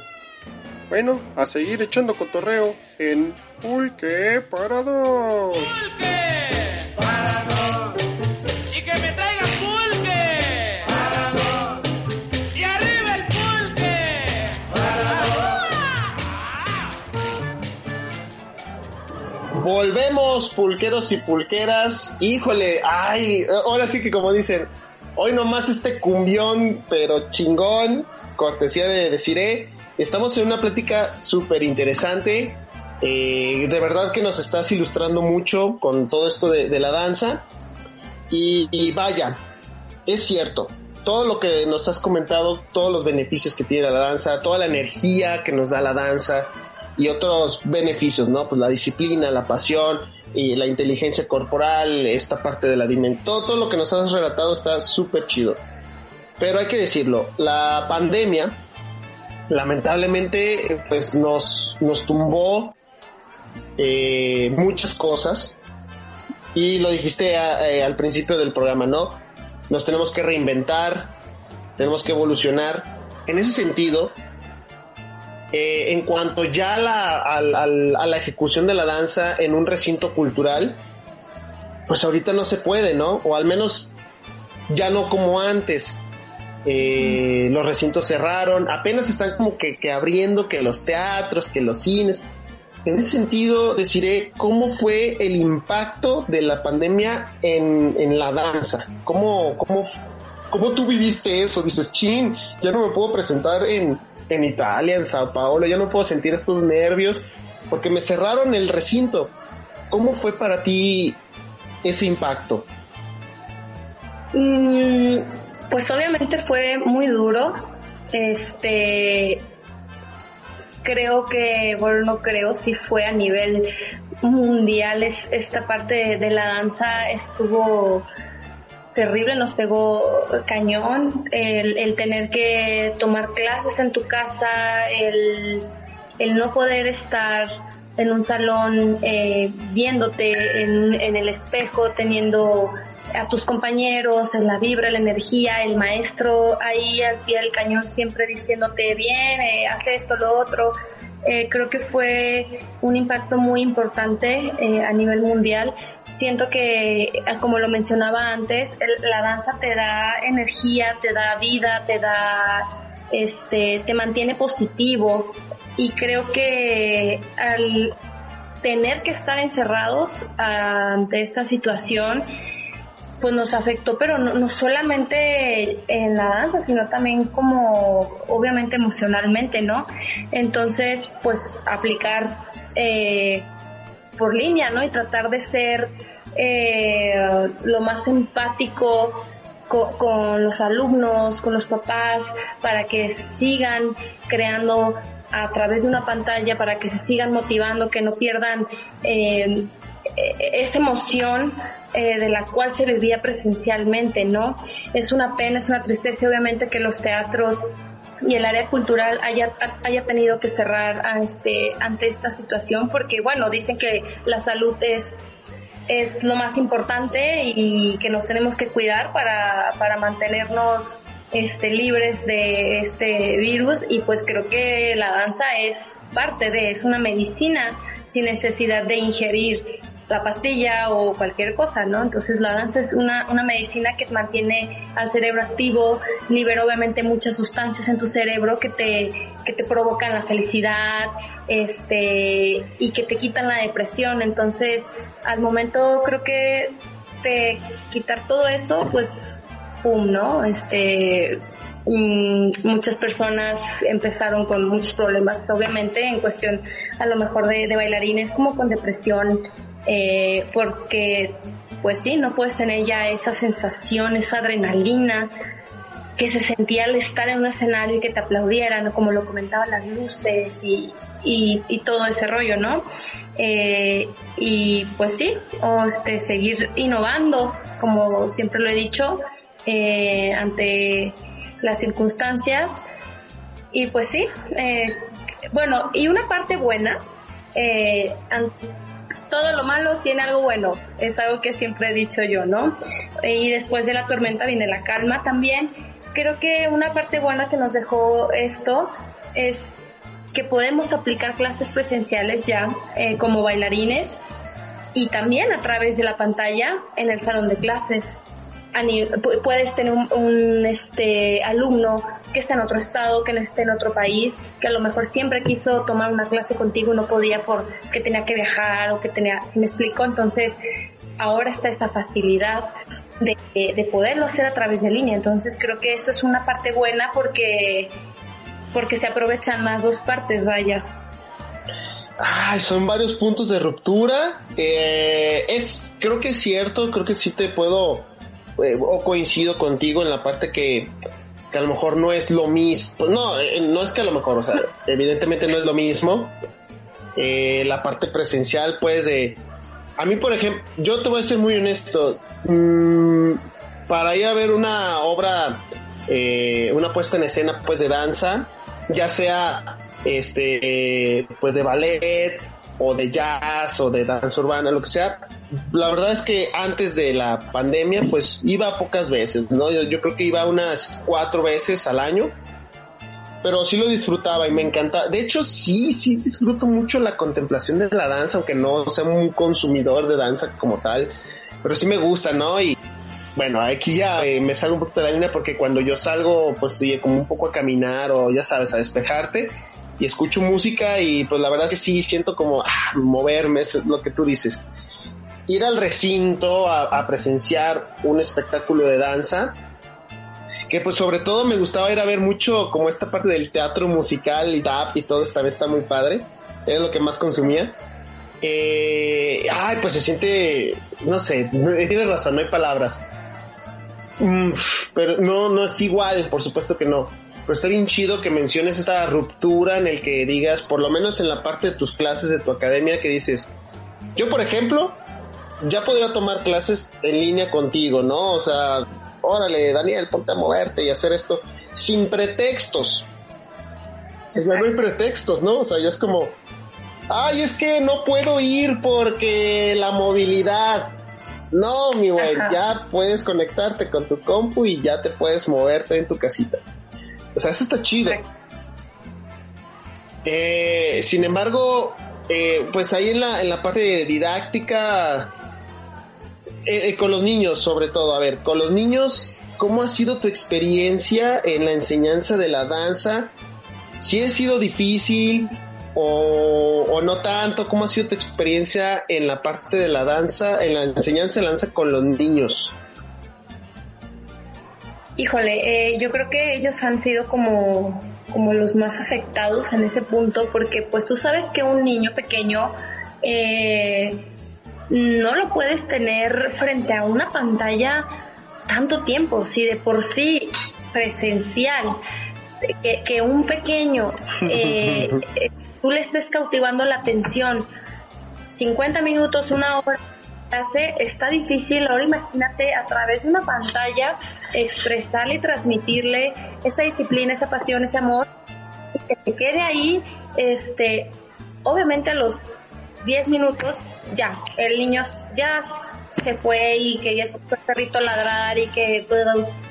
Bueno, a seguir echando cotorreo en Pulque para dos.
Volvemos, pulqueros y pulqueras. Híjole, ay, ahora sí que como dicen, hoy nomás este cumbión, pero chingón, cortesía de Deciré. Estamos en una plática súper interesante. Eh, de verdad que nos estás ilustrando mucho con todo esto de, la danza. Y vaya, es cierto, todo lo que nos has comentado, todos los beneficios que tiene la danza, toda la energía que nos da la danza y otros beneficios, ¿no? Pues la disciplina, la pasión y la inteligencia corporal, esta parte de la dimensión, todo, todo lo que nos has relatado está súper chido. Pero hay que decirlo, la pandemia lamentablemente pues nos, nos tumbó eh, muchas cosas y lo dijiste a- eh, al principio del programa, ¿no? Nos tenemos que reinventar, tenemos que evolucionar. En ese sentido, eh, en cuanto ya la, a la ejecución de la danza en un recinto cultural, pues ahorita no se puede, ¿no? O al menos ya no como antes. Eh, los recintos cerraron, apenas están como que, que abriendo, que los teatros, que los cines. En ese sentido, deciré cómo fue el impacto de la pandemia en, en la danza. ¿Cómo, cómo, ¿Cómo tú viviste eso? Dices, chin, ya no me puedo presentar en, en Italia, en Sao Paulo, ya no puedo sentir estos nervios porque me cerraron el recinto. ¿Cómo fue para ti ese impacto?
Mm, pues obviamente fue muy duro. Este, creo que, bueno, no creo, si fue a nivel mundial, es, esta parte de la danza estuvo terrible, nos pegó cañón, el, el tener que tomar clases en tu casa, el, el no poder estar en un salón eh, viéndote en, en el espejo, teniendo a tus compañeros, en la vibra, la energía, el maestro ahí al pie del cañón siempre diciéndote bien, haz esto, lo otro. Eh, creo que fue un impacto muy importante eh, a nivel mundial. Siento que, eh, como lo mencionaba antes, la danza te da energía, te da vida, te da, este, te mantiene positivo. Y creo que al tener que estar encerrados ante esta situación, pues nos afectó, pero no, no solamente en la danza, sino también como obviamente emocionalmente, ¿no? Entonces, pues aplicar eh, por línea, ¿no? Y tratar de ser eh, lo más empático co- con los alumnos, con los papás, para que sigan creando a través de una pantalla, para que se sigan motivando, que no pierdan eh, esa emoción eh, de la cual se vivía presencialmente, ¿no? Es una pena, es una tristeza, obviamente, que los teatros y el área cultural haya, haya tenido que cerrar este, ante esta situación, porque, bueno, dicen que la salud es es lo más importante y que nos tenemos que cuidar para, para mantenernos este, libres de este virus y pues creo que la danza es parte de, es una medicina sin necesidad de ingerir la pastilla o cualquier cosa, ¿no? Entonces la danza es una, una medicina que mantiene al cerebro activo, libera obviamente muchas sustancias en tu cerebro que te, que te provocan la felicidad, este, y que te quitan la depresión. Entonces, al momento creo que de quitar todo eso, pues, pum, ¿no? Este, mm, muchas personas empezaron con muchos problemas, obviamente, en cuestión a lo mejor de, de bailarines, como con depresión, eh, porque, pues sí, no puedes tener ya esa sensación, esa adrenalina que se sentía al estar en un escenario y que te aplaudieran, como lo comentaban las luces y, y, todo ese rollo, ¿no? Eh, y pues sí, o este, seguir innovando, como siempre lo he dicho, eh, ante las circunstancias. Y pues sí, bueno, y una parte buena, eh, todo lo malo tiene algo bueno, es algo que siempre he dicho yo, ¿no? Y después de la tormenta viene la calma también. creo que una parte buena que nos dejó esto es que podemos aplicar clases presenciales ya eh, como bailarines y también a través de la pantalla en el salón de clases. Puedes tener un, este alumno que está en otro estado, que no esté en otro país, que a lo mejor siempre quiso tomar una clase contigo y no podía porque tenía que viajar o que tenía, si me explico, entonces ahora está esa facilidad de, de poderlo hacer a través de línea. Entonces creo que eso es una parte buena porque porque se aprovechan las dos partes, vaya.
Ay, son varios puntos de ruptura. Eh, es, creo que es cierto, creo que sí te puedo, eh, o coincido contigo en la parte que, que a lo mejor no es lo mismo. Pues no, eh, no es que a lo mejor, o sea, evidentemente no es lo mismo. Eh, la parte presencial, pues, de... A mí, por ejemplo, yo te voy a ser muy honesto. mm, para ir a ver una obra, una puesta en escena, pues, de danza, ya sea este pues de ballet o de jazz o de danza urbana lo que sea la verdad es que antes de la pandemia pues iba pocas veces no yo, creo que iba unas cuatro veces al año pero sí lo disfrutaba y me encanta. De hecho sí sí disfruto mucho la contemplación de la danza aunque no sea un consumidor de danza como tal pero sí me gusta no y bueno, aquí ya eh, me salgo un poquito de la línea porque cuando yo salgo, pues sí, como un poco a caminar o ya sabes, a despejarte y escucho música y pues la verdad es que sí siento como ah, moverme, es lo que tú dices. Ir al recinto a, a presenciar un espectáculo de danza, que pues sobre todo me gustaba ir a ver mucho como esta parte del teatro musical y tap y todo esta vez está muy padre, era lo que más consumía. Eh, ay, pues se siente, no sé, tienes razón, no hay palabras. Mm, pero no, no es igual, por supuesto que no. Pero está bien chido que menciones esta ruptura en el que digas, por lo menos en la parte de tus clases de tu academia, que dices, yo por ejemplo, ya podría tomar clases en línea contigo, ¿no? O sea, órale, Daniel, ponte a moverte y hacer esto sin pretextos. Sea, no hay pretextos, ¿no? O sea, ya es como, ay, es que no puedo ir porque la movilidad. No, mi güey, ya puedes conectarte con tu compu y ya te puedes moverte en tu casita. O sea, eso está chido. Eh, sin embargo, eh, pues ahí en la, en la parte didáctica, eh, eh, con los niños sobre todo, a ver, con los niños, ¿cómo ha sido tu experiencia en la enseñanza de la danza? Si ha sido difícil o, o no tanto, ¿cómo ha sido tu experiencia en la parte de la danza, en la enseñanza de la danza con los niños?
Híjole, eh, yo creo que ellos han sido como, como los más afectados en ese punto, porque pues tú sabes que un niño pequeño eh, no lo puedes tener frente a una pantalla tanto tiempo, si de por sí presencial, que, que un pequeño eh, eh, tú le estés cautivando la atención 50 minutos, una hora clase está difícil. Ahora imagínate a través de una pantalla expresarle y transmitirle esa disciplina, esa pasión, ese amor, que te quede ahí, este, obviamente a los 10 minutos ya, el niño ya se fue y que ya escuchó el perrito ladrar y que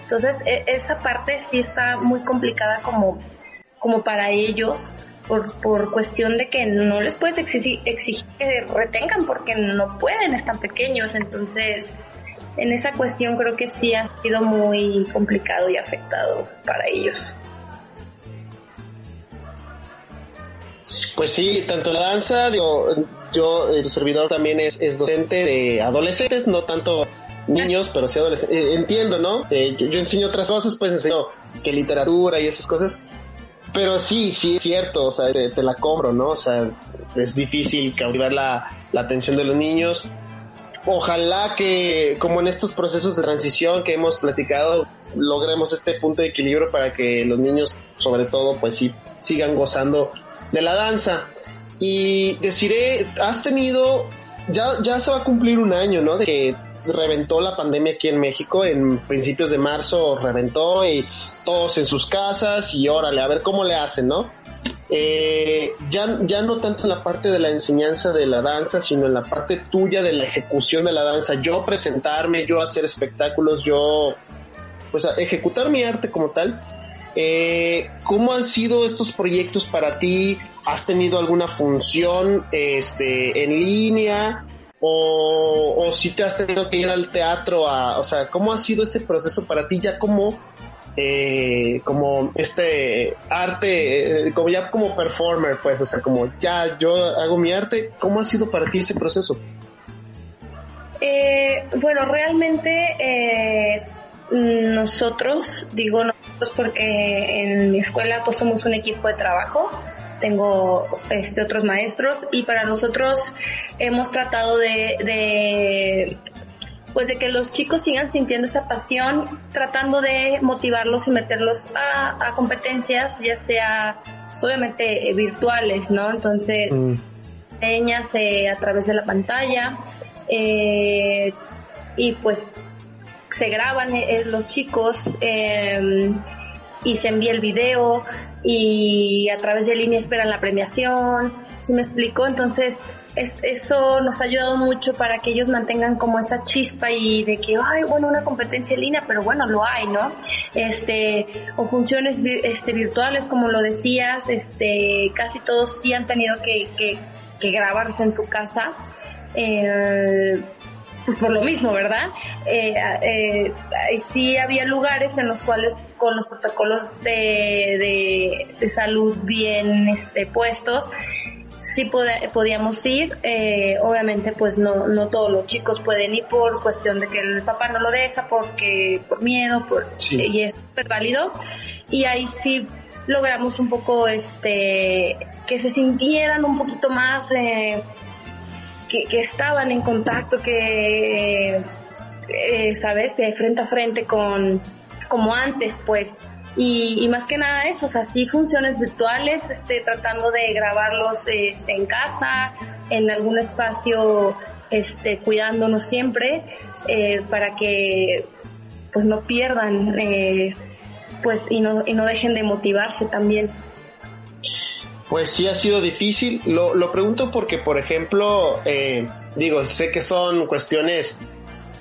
entonces e- esa parte sí está muy complicada como, como para ellos por, por cuestión de que no les puedes exigir, exigir que retengan porque no pueden, están pequeños, entonces en esa cuestión creo que sí ha sido muy complicado y afectado para ellos.
Pues sí, tanto la danza, digo, yo, tu servidor también es, es docente de adolescentes, no tanto niños, pero sí adolescentes. Eh, entiendo, ¿no? Eh, yo, enseño otras cosas, pues enseño que literatura y esas cosas. Pero sí, sí es cierto, o sea, te, te la compro, ¿no? O sea, es difícil cautivar la, la atención de los niños. Ojalá que, como en estos procesos de transición que hemos platicado, logremos este punto de equilibrio para que los niños, sobre todo, pues sí, sigan gozando de la danza. Y deciré, has tenido, ya, ya se va a cumplir un año, ¿no? De que reventó la pandemia aquí en México, en principios de marzo reventó y todos en sus casas y órale, a ver cómo le hacen, ¿no? Eh, ya, ya no tanto en la parte de la enseñanza de la danza, sino en la parte tuya de la ejecución de la danza. Yo presentarme, yo hacer espectáculos, yo pues ejecutar mi arte como tal. Eh, ¿Cómo han sido estos proyectos para ti? ¿Has tenido alguna función este, en línea? O, o si te has tenido que ir al teatro a, o sea, ¿cómo ha sido ese proceso para ti ya como, eh, como este arte, eh, como ya como performer, pues, o sea, como ya yo hago mi arte, ¿cómo ha sido para ti ese proceso?
Bueno, realmente nosotros, digo nosotros porque en mi escuela pues somos un equipo de trabajo, tengo este, otros maestros y para nosotros hemos tratado de, de pues de que los chicos sigan sintiendo esa pasión, tratando de motivarlos y meterlos a, a competencias, ya sea pues, obviamente eh, virtuales, ¿no? Entonces,
Mm.
eh, a través de la pantalla eh, y pues se graban eh, los chicos eh, y se envía el video y a través de línea esperan la premiación, ¿sí me explico? Entonces es, eso nos ha ayudado mucho para que ellos mantengan como esa chispa y de que, ay, bueno, una competencia en línea, pero bueno, lo hay, ¿no? Este, o funciones este, virtuales, como lo decías, este, casi todos sí han tenido que, que, que grabarse en su casa. Eh, pues por lo mismo, ¿verdad? Eh, eh, sí había lugares en los cuales con los protocolos de, de, de salud bien este, puestos, sí podíamos ir. Eh, obviamente, pues no, no todos los chicos pueden ir por cuestión de que el papá no lo deja, porque por miedo, por,
Sí.
y es súper válido. Y ahí sí logramos un poco este que se sintieran un poquito más eh, que, estaban en contacto, que, eh, ¿sabes? Eh, frente a frente con, como antes, pues. Y, y más que nada eso, o sea, sí funciones virtuales, este, tratando de grabarlos este, en casa, en algún espacio, este, cuidándonos siempre, eh, para que pues no pierdan, eh, pues, y no, y no dejen de motivarse también.
Pues sí ha sido difícil. Lo, lo pregunto porque, por ejemplo, eh, digo, sé que son cuestiones,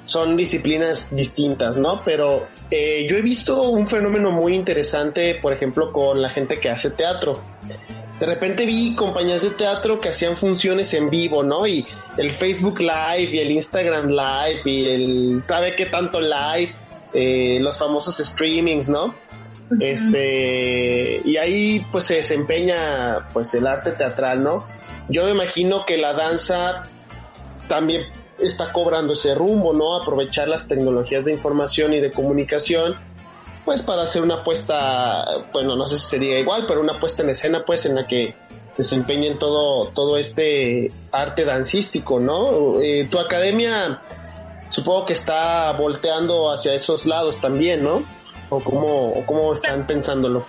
son disciplinas distintas, ¿no? Pero eh, yo he visto un fenómeno muy interesante, por ejemplo, con la gente que hace teatro. De repente vi compañías de teatro que hacían funciones en vivo, ¿no? Y el Facebook Live y el Instagram Live y el sabe qué tanto live, eh, los famosos streamings, ¿no? Este, y ahí pues se desempeña pues el arte teatral, ¿no? Yo me imagino que la danza también está cobrando ese rumbo, ¿no? Aprovechar las tecnologías de información y de comunicación, pues para hacer una puesta, bueno, no sé si sería igual, pero una puesta en escena, pues en la que desempeñen todo, todo este arte dancístico, ¿no? Eh, tu academia supongo que está volteando hacia esos lados también, ¿no? ¿O cómo, o cómo están pensándolo?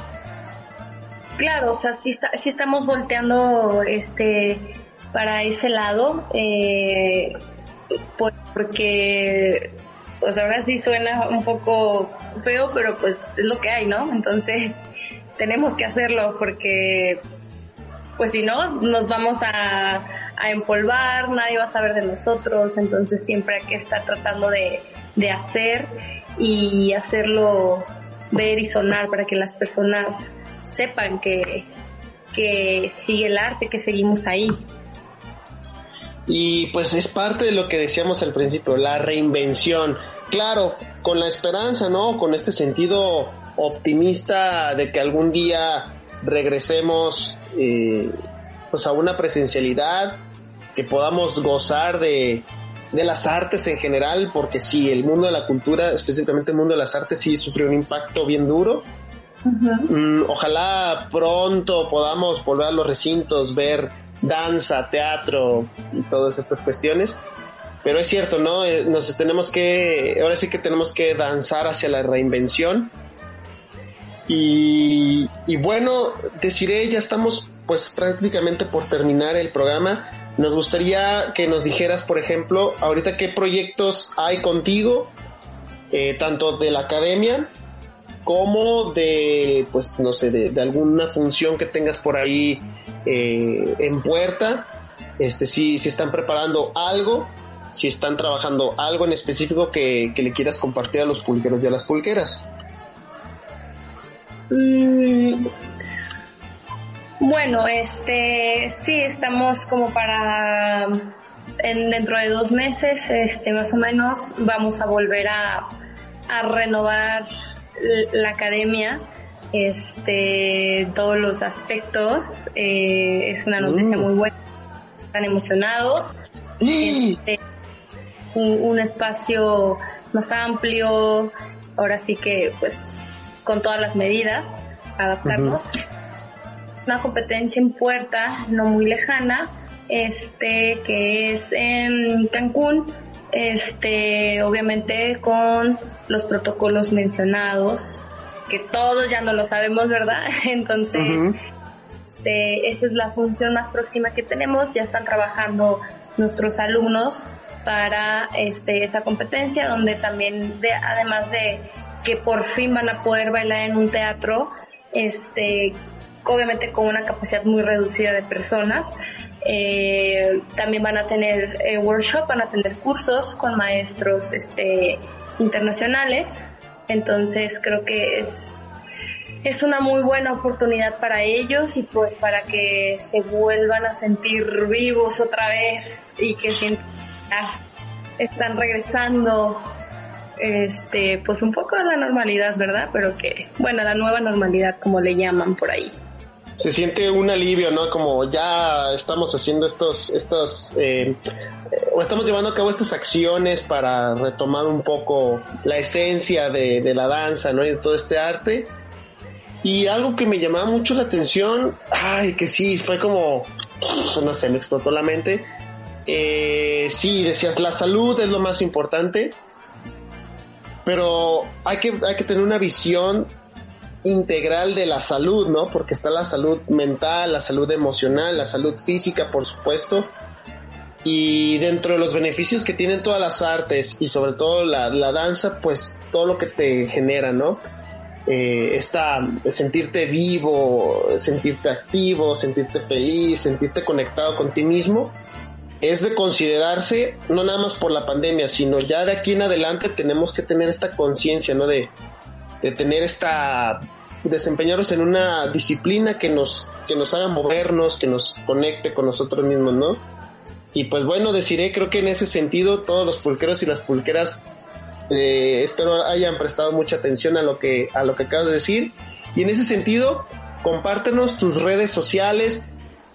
Claro, o sea, sí, está, sí estamos volteando este para ese lado, eh, por- porque pues ahora sí suena un poco feo, pero pues es lo que hay, ¿no? Entonces tenemos que hacerlo porque pues si no nos vamos a, a empolvar, nadie va a saber de nosotros, entonces siempre hay que estar tratando de, de hacer y hacerlo ver y sonar para que las personas sepan que, que sigue el arte, que seguimos ahí.
Y pues es parte de lo que decíamos al principio, la reinvención. Claro, con la esperanza, ¿no? Con este sentido optimista de que algún día regresemos eh, pues a una presencialidad, que podamos gozar de, de las artes en general, porque sí, el mundo de la cultura, específicamente el mundo de las artes, sí sufrió un impacto bien duro. Mm, ojalá pronto podamos volver a los recintos, ver danza, teatro y todas estas cuestiones. Pero es cierto, ¿no? Eh, Nos tenemos que, ahora sí que tenemos que danzar hacia la reinvención. Y, y bueno, deciré, ya estamos pues prácticamente por terminar el programa. Nos gustaría que nos dijeras, por ejemplo, ahorita qué proyectos hay contigo, eh, tanto de la academia como de, pues no sé, de, alguna función que tengas por ahí eh, en puerta. Este, si, si están preparando algo si están trabajando algo en específico que, que le quieras compartir a los pulqueros y a las pulqueras.
Mm, bueno, este, sí, estamos como para en, dentro de dos meses, este, más o menos, vamos a volver a, a renovar la academia, este, todos los aspectos. eh, es una noticia
Mm.
muy buena. Están emocionados. Este, un, un espacio más amplio, ahora sí que, pues, con todas las medidas, adaptarnos una competencia en puerta no muy lejana, este que es en Cancún, este obviamente con los protocolos mencionados, que todos ya no lo sabemos, ¿verdad? Entonces, este, esa es la función más próxima que tenemos, ya están trabajando nuestros alumnos para este esta competencia donde también de, además de que por fin van a poder bailar en un teatro este obviamente con una capacidad muy reducida de personas eh, también van a tener eh, workshop van a tener cursos con maestros este internacionales entonces creo que es es una muy buena oportunidad para ellos y pues para que se vuelvan a sentir vivos otra vez y que sientan están regresando este pues un poco a la normalidad, ¿verdad? Pero que bueno, la nueva normalidad como le llaman por ahí.
Se siente un alivio, ¿no? Como ya estamos haciendo estos, estos, eh, o estamos llevando a cabo estas acciones para retomar un poco la esencia de, de la danza, ¿no? Y de todo este arte. Y algo que me llamaba mucho la atención, ay, que sí, fue como, no sé, me explotó la mente. Eh, sí, decías, la salud es lo más importante, pero hay que, hay que tener una visión integral de la salud, ¿no? Porque está la salud mental, la salud emocional, la salud física, por supuesto. Y dentro de los beneficios que tienen todas las artes y sobre todo la, la danza, pues todo lo que te genera, ¿no? Eh, esta, sentirte vivo, sentirte activo, sentirte feliz, sentirte conectado con ti mismo, es de considerarse, no nada más por la pandemia, sino ya de aquí en adelante tenemos que tener esta conciencia, ¿no? De, de tener esta desempeñarnos en una disciplina que nos que nos haga movernos, que nos conecte con nosotros mismos, ¿no? Y pues bueno, deciré, creo que en ese sentido todos los pulqueros y las pulqueras eh, espero hayan prestado mucha atención a lo que a lo que acabas de decir y en ese sentido compártenos tus redes sociales,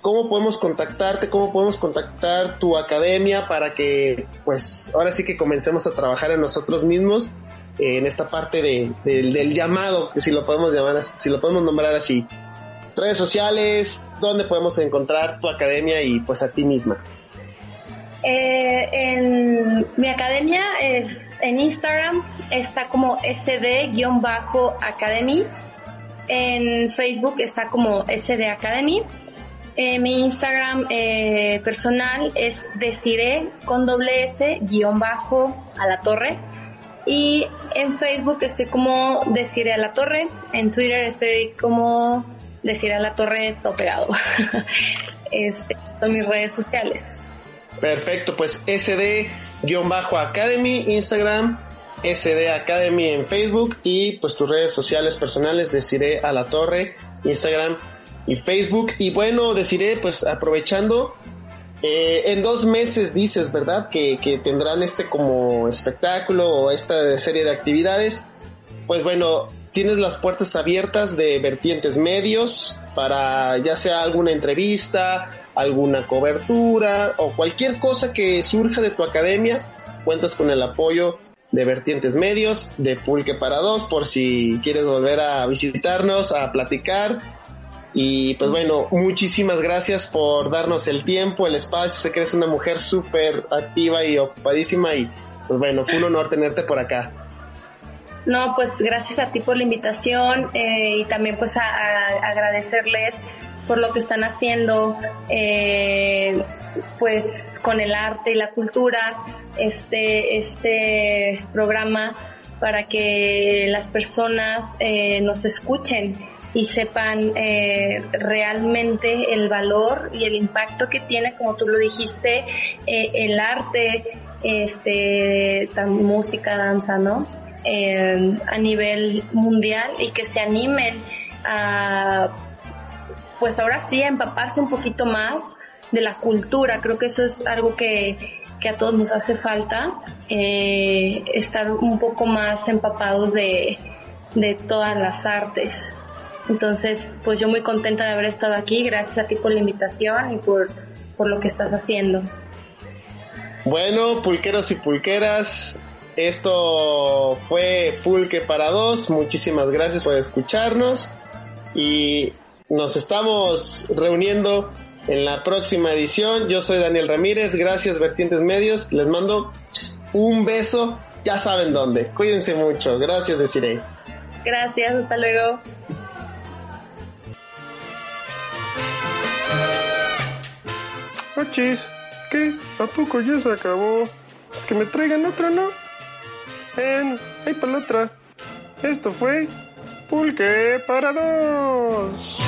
cómo podemos contactarte, cómo podemos contactar tu academia para que pues ahora sí que comencemos a trabajar en nosotros mismos en esta parte de, del- llamado, si lo podemos llamar, si lo podemos nombrar así. Redes sociales, donde podemos encontrar tu academia y pues a ti misma.
Eh, en mi academia es en Instagram está como sd-academy. En Facebook está como SD Academy. Eh, mi Instagram eh, personal es Desiree con doble S guion bajo a la torre. Y en Facebook estoy como Desiree a la torre. En Twitter estoy como Desiree a la torre todo pegado. este, son mis redes sociales.
Perfecto, pues SD-Academy, Instagram, SD Academy en Facebook y pues tus redes sociales personales, deciré a la torre, Instagram y Facebook. Y bueno, deciré pues aprovechando, eh, en dos meses dices, ¿verdad? Que, que tendrán este como espectáculo o esta serie de actividades. Pues bueno, tienes las puertas abiertas de vertientes medios para ya sea alguna entrevista, alguna cobertura o cualquier cosa que surja de tu academia. Cuentas con el apoyo de vertientes medios, de Pulque para dos, por si quieres volver a visitarnos, a platicar. Y pues bueno, muchísimas gracias por darnos el tiempo, el espacio. Sé que eres una mujer súper activa y ocupadísima y pues bueno, fue un honor tenerte por acá.
No, pues gracias a ti por la invitación eh, y también pues a, a agradecerles por lo que están haciendo eh, pues con el arte y la cultura este este programa para que las personas eh, nos escuchen y sepan eh, realmente el valor y el impacto que tiene como tú lo dijiste eh, el arte este, música, danza, ¿no? Eh, a nivel mundial y que se animen a, pues ahora sí, a empaparse un poquito más de la cultura. Creo que eso es algo que, que a todos nos hace falta, estar un poco más empapados de, de todas las artes. Entonces, pues yo muy contenta de haber estado aquí. Gracias a ti por la invitación y por, por lo que estás haciendo.
Bueno, pulqueros y pulqueras, esto fue Pulque para dos. Muchísimas gracias por escucharnos y nos estamos reuniendo en la próxima edición. Yo soy Daniel Ramírez, gracias Vertientes Medios. Les mando un beso, ya saben dónde. Cuídense mucho. Gracias, Desiree.
Gracias, hasta luego.
Ochis, ¿qué? ¿A poco ya se acabó? Es que me traigan otro, ¿no? Ven, ahí para la otra. Esto fue Pulque para dos.